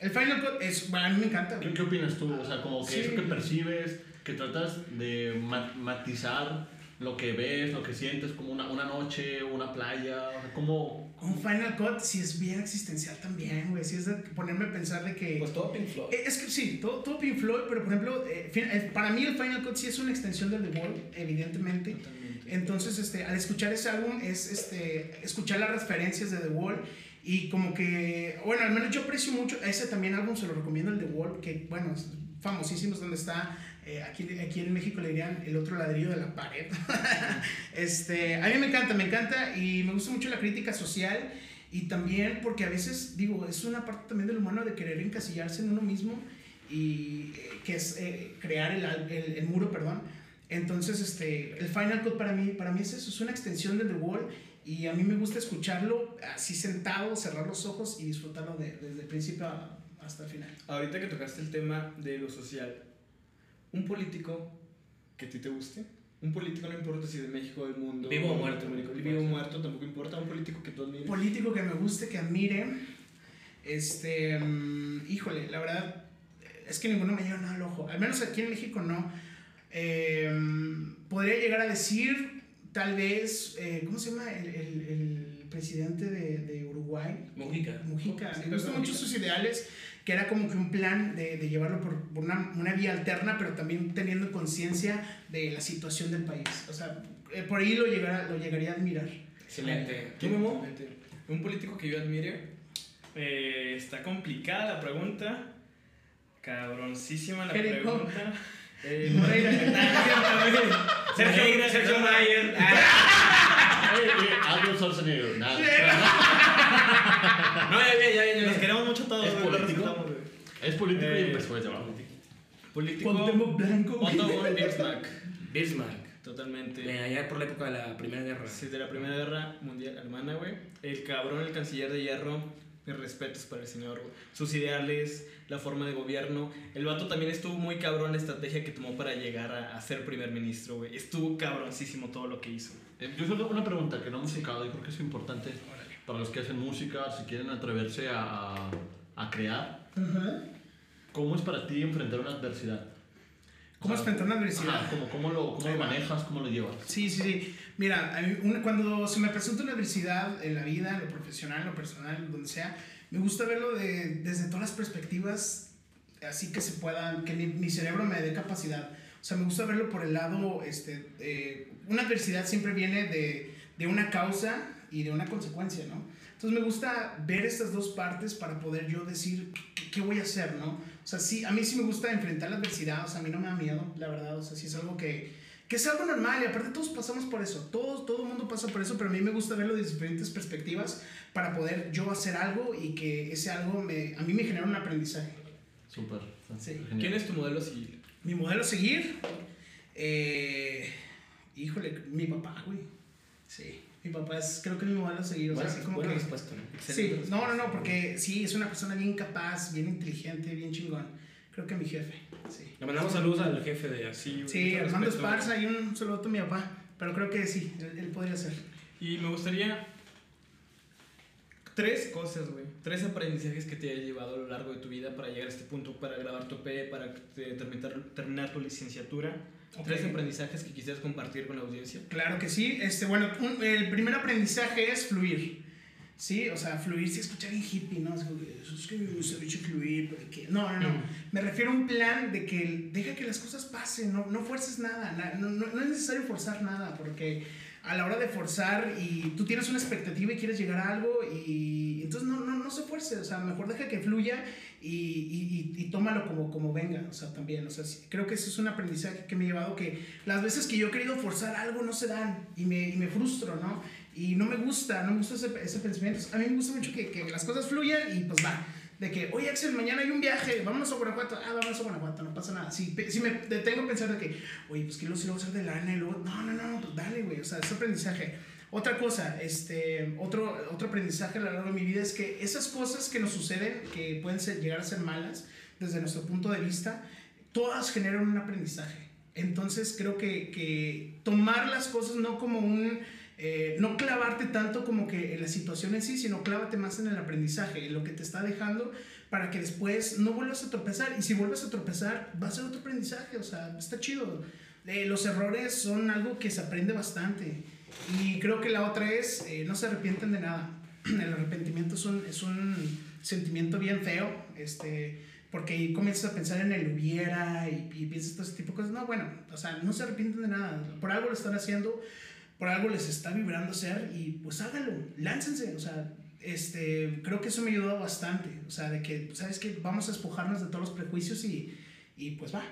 El Final Cut es, bueno, a mí me encanta. ¿Qué, qué opinas tú? O sea, como que Sí. eso que percibes, que tratas de ma- matizar lo que ves, lo que sientes, como una, una noche, una playa, o sea, como... Un Final Cut sí es bien existencial también, güey. Sí es de ponerme a pensar de que... Pues todo Pink Floyd. Eh, Es que sí, todo, todo Pink Floyd, pero por ejemplo, eh, eh, para mí el Final Cut sí es una extensión del The Wall, evidentemente. Totalmente. Entonces, este, al escuchar ese álbum es este, escuchar las referencias de The Wall y como que, bueno, al menos yo aprecio mucho, ese también álbum se lo recomiendo, el The Wall, que bueno, es famosísimo, es donde está, eh, aquí, aquí en México le dirían el otro ladrillo de la pared. este, a mí me encanta, me encanta y me gusta mucho la crítica social y también porque a veces, digo, es una parte también del humano de querer encasillarse en uno mismo y eh, que es eh, crear el, el, el muro, perdón. Entonces, este, el Final Cut para mí, para mí es eso, es una extensión del The Wall y a mí me gusta escucharlo así sentado, cerrar los ojos y disfrutarlo de- desde el principio hasta el final. Ahorita que tocaste el tema de lo social, un político que a ti te guste, Un político no importa si es de México, del mundo. Vivo o muerto. Vivo o muerto, tampoco importa. Un político que tú admires. Político que me guste, que admire. Este. mm, híjole, la verdad. Es que ninguno me lleva nada al ojo. Al menos aquí en México no. Eh, podría llegar a decir, tal vez. eh, ¿Cómo se llama? El, el- el presidente de, de Uruguay. Mujica. Mujica. Sí, Me gustan mucho sus ideales, que era como que un plan de, de llevarlo por, por una, una vía alterna, pero también teniendo conciencia de la situación del país. O sea, eh, por ahí lo, llegara, lo llegaría a admirar. Excelente. ¿Tú, Memo? Un político que yo admire. Eh, está complicada la pregunta. Cabroncísima la Jericho. pregunta. Eh, no. Sergio, Sergio. Mayer. Ah, Arnold Schwarzenegger, nada. no, ya, ya, ya, ya. Nos queremos mucho todos. ¿Es político? Es político y empezó desde abajo. Político. Cuauhtémoc Blanco. Bismarck. Bismarck. Totalmente. De allá por la época de la Primera Guerra. Sí, de la Primera Guerra Mundial Alemana, güey. El cabrón, el canciller de hierro. Mis respetos para el señor, güey. Sus ideales, la forma de gobierno. El vato también estuvo muy cabrón la estrategia que tomó para llegar a, a ser primer ministro, güey. Estuvo cabroncísimo todo lo que hizo. Eh, Yo solo una pregunta que no hemos tocado y creo que es importante para los que hacen música, si quieren atreverse a, a, crear. Ajá. ¿Cómo es para ti enfrentar una adversidad? ¿Cómo O sea, enfrentar una adversidad? ajá, ¿cómo, cómo lo, cómo lo manejas? ¿Cómo lo llevas? Sí, sí, sí. Mira, cuando se me presenta una adversidad en la vida, en lo profesional, en lo personal, donde sea, me gusta verlo de- desde todas las perspectivas, así que se pueda, que mi, mi cerebro me dé capacidad. O sea, me gusta verlo por el lado, este, eh, una adversidad siempre viene de, de una causa y de una consecuencia, ¿no? Entonces me gusta ver estas dos partes para poder yo decir qué, qué voy a hacer, ¿no? O sea, sí, a mí sí me gusta enfrentar la adversidad, o sea, a mí no me da miedo, la verdad, o sea, sí es algo que, que es algo normal y aparte todos pasamos por eso, todos, todo el mundo pasa por eso, pero a mí me gusta verlo desde diferentes perspectivas para poder yo hacer algo y que ese algo me, a mí me genera un aprendizaje. Súper. Sí. ¿Quién es tu modelo a seguir? Mi modelo a seguir, eh, híjole, mi papá, güey. Sí, mi papá es, creo que mi modelo a seguir, o sea, así como buena que... respuesta, ¿no? Sí, no, no, no, porque sí, es una persona bien capaz, bien inteligente, bien chingón. Creo que mi jefe, sí. Le mandamos saludos al jefe de así. Sí, Armando. Esparza y un saludo a mi papá, pero creo que sí, él, él podría ser. Y me gustaría. Tres cosas, güey. Tres aprendizajes que te haya llevado a lo largo de tu vida para llegar a este punto, para grabar tu P, para terminar, terminar tu licenciatura. Ok. Tres aprendizajes que quisieras compartir con la audiencia. Claro que sí. Este, bueno, un- el primer aprendizaje es fluir. Sí, o sea, fluir se escucha bien hippie, ¿no? Es que, "Eso es que me gusta mucho fluir. No, no, no. Ujú. Me refiero a un plan de que deja que las cosas pasen, no, no fuerces nada, na- no, no, no es necesario forzar nada, porque a la hora de forzar y tú tienes una expectativa y quieres llegar a algo y entonces no, no, no se fuerce, o sea, mejor deja que fluya y, y, y, tómalo como, como venga, o sea, también, o sea, creo que eso es un aprendizaje que me he llevado que las veces que yo he querido forzar algo no se dan y me, y me frustro, ¿no? Y no me gusta, no me gusta ese, ese pensamiento. A mí me gusta mucho que, que las cosas fluyan y pues va. De que, oye Axel, mañana hay un viaje, vámonos a Guanajuato. Ah, vámonos a Guanajuato, no pasa nada. Si, si me detengo a pensar de que, oye, pues que lo si lo voy a hacer de lana y luego, no, no, no, pues dale, güey. O sea, es aprendizaje. Otra cosa, este, otro, otro aprendizaje a lo largo de mi vida es que esas cosas que nos suceden, que pueden llegar a ser malas desde nuestro punto de vista, todas generan un aprendizaje. Entonces creo que, que tomar las cosas no como un... eh, no clavarte tanto como que en la situación en sí, sino clávate más en el aprendizaje, en lo que te está dejando para que después no vuelvas a tropezar. Y si vuelves a tropezar, va a ser otro aprendizaje, o sea, está chido. Eh, los errores son algo que se aprende bastante. Y creo que la otra es, eh, no se arrepienten de nada. El arrepentimiento es un, es un sentimiento bien feo, este, porque ahí comienzas a pensar en el hubiera y, y piensas todo ese tipo de cosas. No, bueno, o sea, no se arrepienten de nada. Por algo lo están haciendo, por algo les está vibrando hacer y pues háganlo, láncense. O sea, este, creo que eso me ayudó bastante. O sea, de que, ¿sabes qué? Vamos a despojarnos de todos los prejuicios y, y pues va.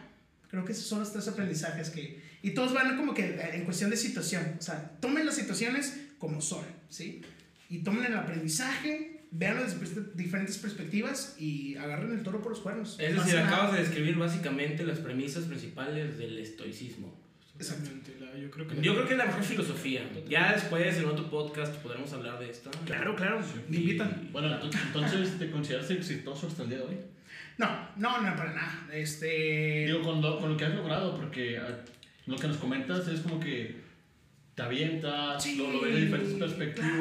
Creo que esos son los tres aprendizajes que... Y todos van como que en cuestión de situación. O sea, tomen las situaciones como son, ¿sí? Y tomen el aprendizaje, véanlo desde diferentes perspectivas y agarren el toro por los cuernos. Es decir, acabas de describir básicamente las premisas principales del estoicismo. Exactamente. La- yo creo que Yo creo que es la mejor filosofía. Ya después, en otro podcast, podremos hablar de esto. Claro, claro, me invitan. Bueno, ent- entonces, ¿te consideras exitoso hasta el día de hoy? No, no, no, para nada. Este... Digo, con lo, con lo que has logrado, porque ah, lo que nos comentas es como que te avientas, Sí, lo, lo ves de diferentes perspectivas.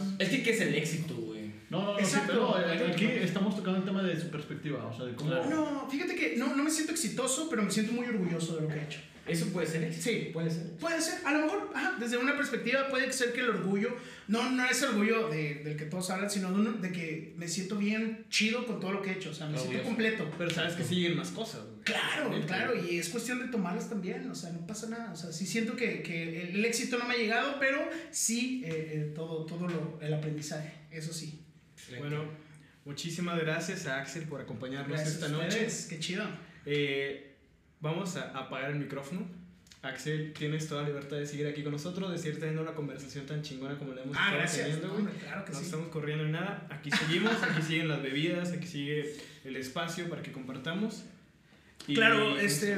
claro. Es que, ¿qué es el éxito, güey? No, no, no, sí, Exacto. pero eh, aquí estamos tocando el tema de su perspectiva, o sea, de cómo... No, fíjate que no, no me siento exitoso, pero me siento muy orgulloso de lo que he hecho. Eso puede ser éxito. Sí. puede ser. Puede ser, a lo mejor, ajá, desde una perspectiva puede ser que el orgullo, no, no es orgullo de, del que todos hablan, sino de, uno- de que me siento bien chido con todo lo que he hecho, o sea, me siento completo. Pero sabes que siguen más cosas, güey. Claro, claro, y es cuestión de tomarlas también, o sea, no pasa nada, o sea, sí siento que, que el éxito no me ha llegado, pero sí eh, eh, todo, todo lo, el aprendizaje, eso sí. Bueno, muchísimas gracias a Axel por acompañarnos Gracias esta noche. qué chido. Eh, vamos a apagar el micrófono. Axel, tienes toda la libertad de seguir aquí con nosotros, de seguir teniendo una conversación tan chingona como la hemos Ah, estado teniendo, no, güey. hombre, claro que No sí. estamos corriendo en nada. Aquí seguimos, aquí siguen las bebidas, aquí sigue el espacio para que compartamos. Y- Claro, este,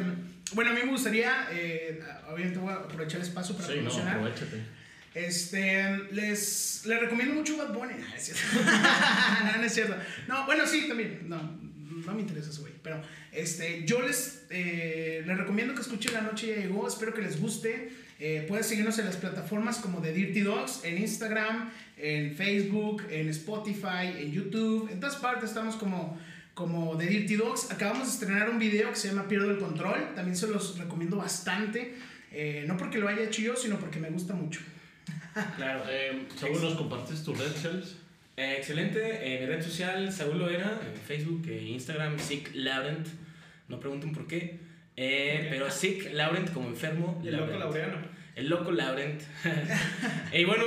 bueno, a mí me gustaría, eh, obviamente voy a aprovechar el espacio para Sí, no, promocionar. aprovechate. Este, les, les recomiendo mucho Bad Bunny. No, es cierto. no, no es cierto. No, bueno, sí, también. No, no me interesa ese güey. Pero este, yo les, eh, les recomiendo que escuchen La Noche Ya Llegó. Espero que les guste. Eh, pueden seguirnos en las plataformas como de Dirty Dogs, en Instagram, en Facebook, en Spotify, en YouTube. En todas partes estamos como, como de Dirty Dogs. Acabamos de estrenar un video que se llama Pierdo el Control. También se los recomiendo bastante. Eh, no porque lo haya hecho yo, sino porque me gusta mucho. Claro. Eh, Saúl, ¿nos compartes tus redes sociales? Eh, excelente. Eh, mi red social, Saúl Loera, en Facebook e Instagram, Sick Laurent. No pregunten por qué. Eh, pero Sick Laurent como enfermo. El loco laureano. El loco Laurent. y bueno,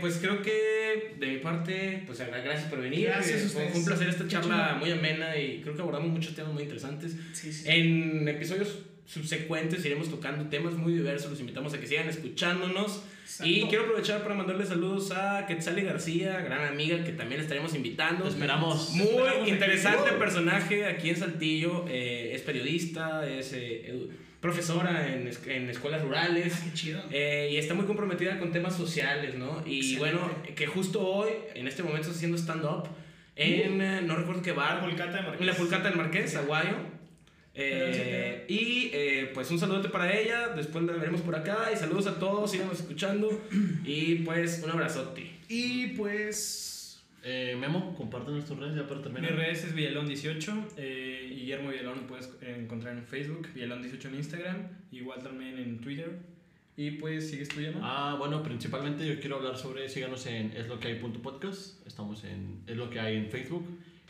pues creo que de mi parte, pues gracias por venir. Gracias fue, un placer esta charla muy amena y creo que abordamos muchos temas muy interesantes. Sí, sí. En episodios subsecuentes iremos tocando temas muy diversos. Los invitamos a que sigan escuchándonos. Y Exacto. quiero aprovechar para mandarle saludos a Quetzali García, gran amiga que también la estaremos invitando. Te esperamos. Muy Esperamos aquí. interesante ¡Uh! personaje aquí en Saltillo. eh, es periodista, es eh, profesora en, es- en escuelas rurales. Ah, qué chido. eh, y está muy comprometida con temas sociales, ¿no? Y Excelente. bueno, que justo hoy, en este momento, está haciendo stand-up en, eh, no recuerdo qué La bar, pulcata de Marqués. en la Pulcata del Marqués, Aguayo. Eh, y eh, pues un saludote para ella, después la veremos por acá y saludos a todos, síganos escuchando y pues un abrazote. Y pues. Eh, Memo, compártenos tus redes ya para Mi terminar. redes es Villalón18, eh, y Guillermo Villalón lo puedes encontrar en Facebook, Villalón18 en Instagram, igual también en Twitter. Y pues sigues tú ya, ¿no? Ah, bueno, principalmente yo quiero hablar sobre, síganos en es lo que hay punto podcast, estamos en es lo que hay en Facebook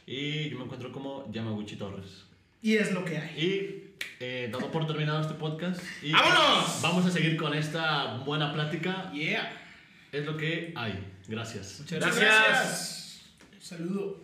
y yo me encuentro como Yamaguchi Torres. Y es lo que hay. Y eh, dado por terminado este podcast y ¡Vámonos! vamos a seguir con esta buena plática, Yeah. es lo que hay. Gracias. Muchas Gracias. Saludo.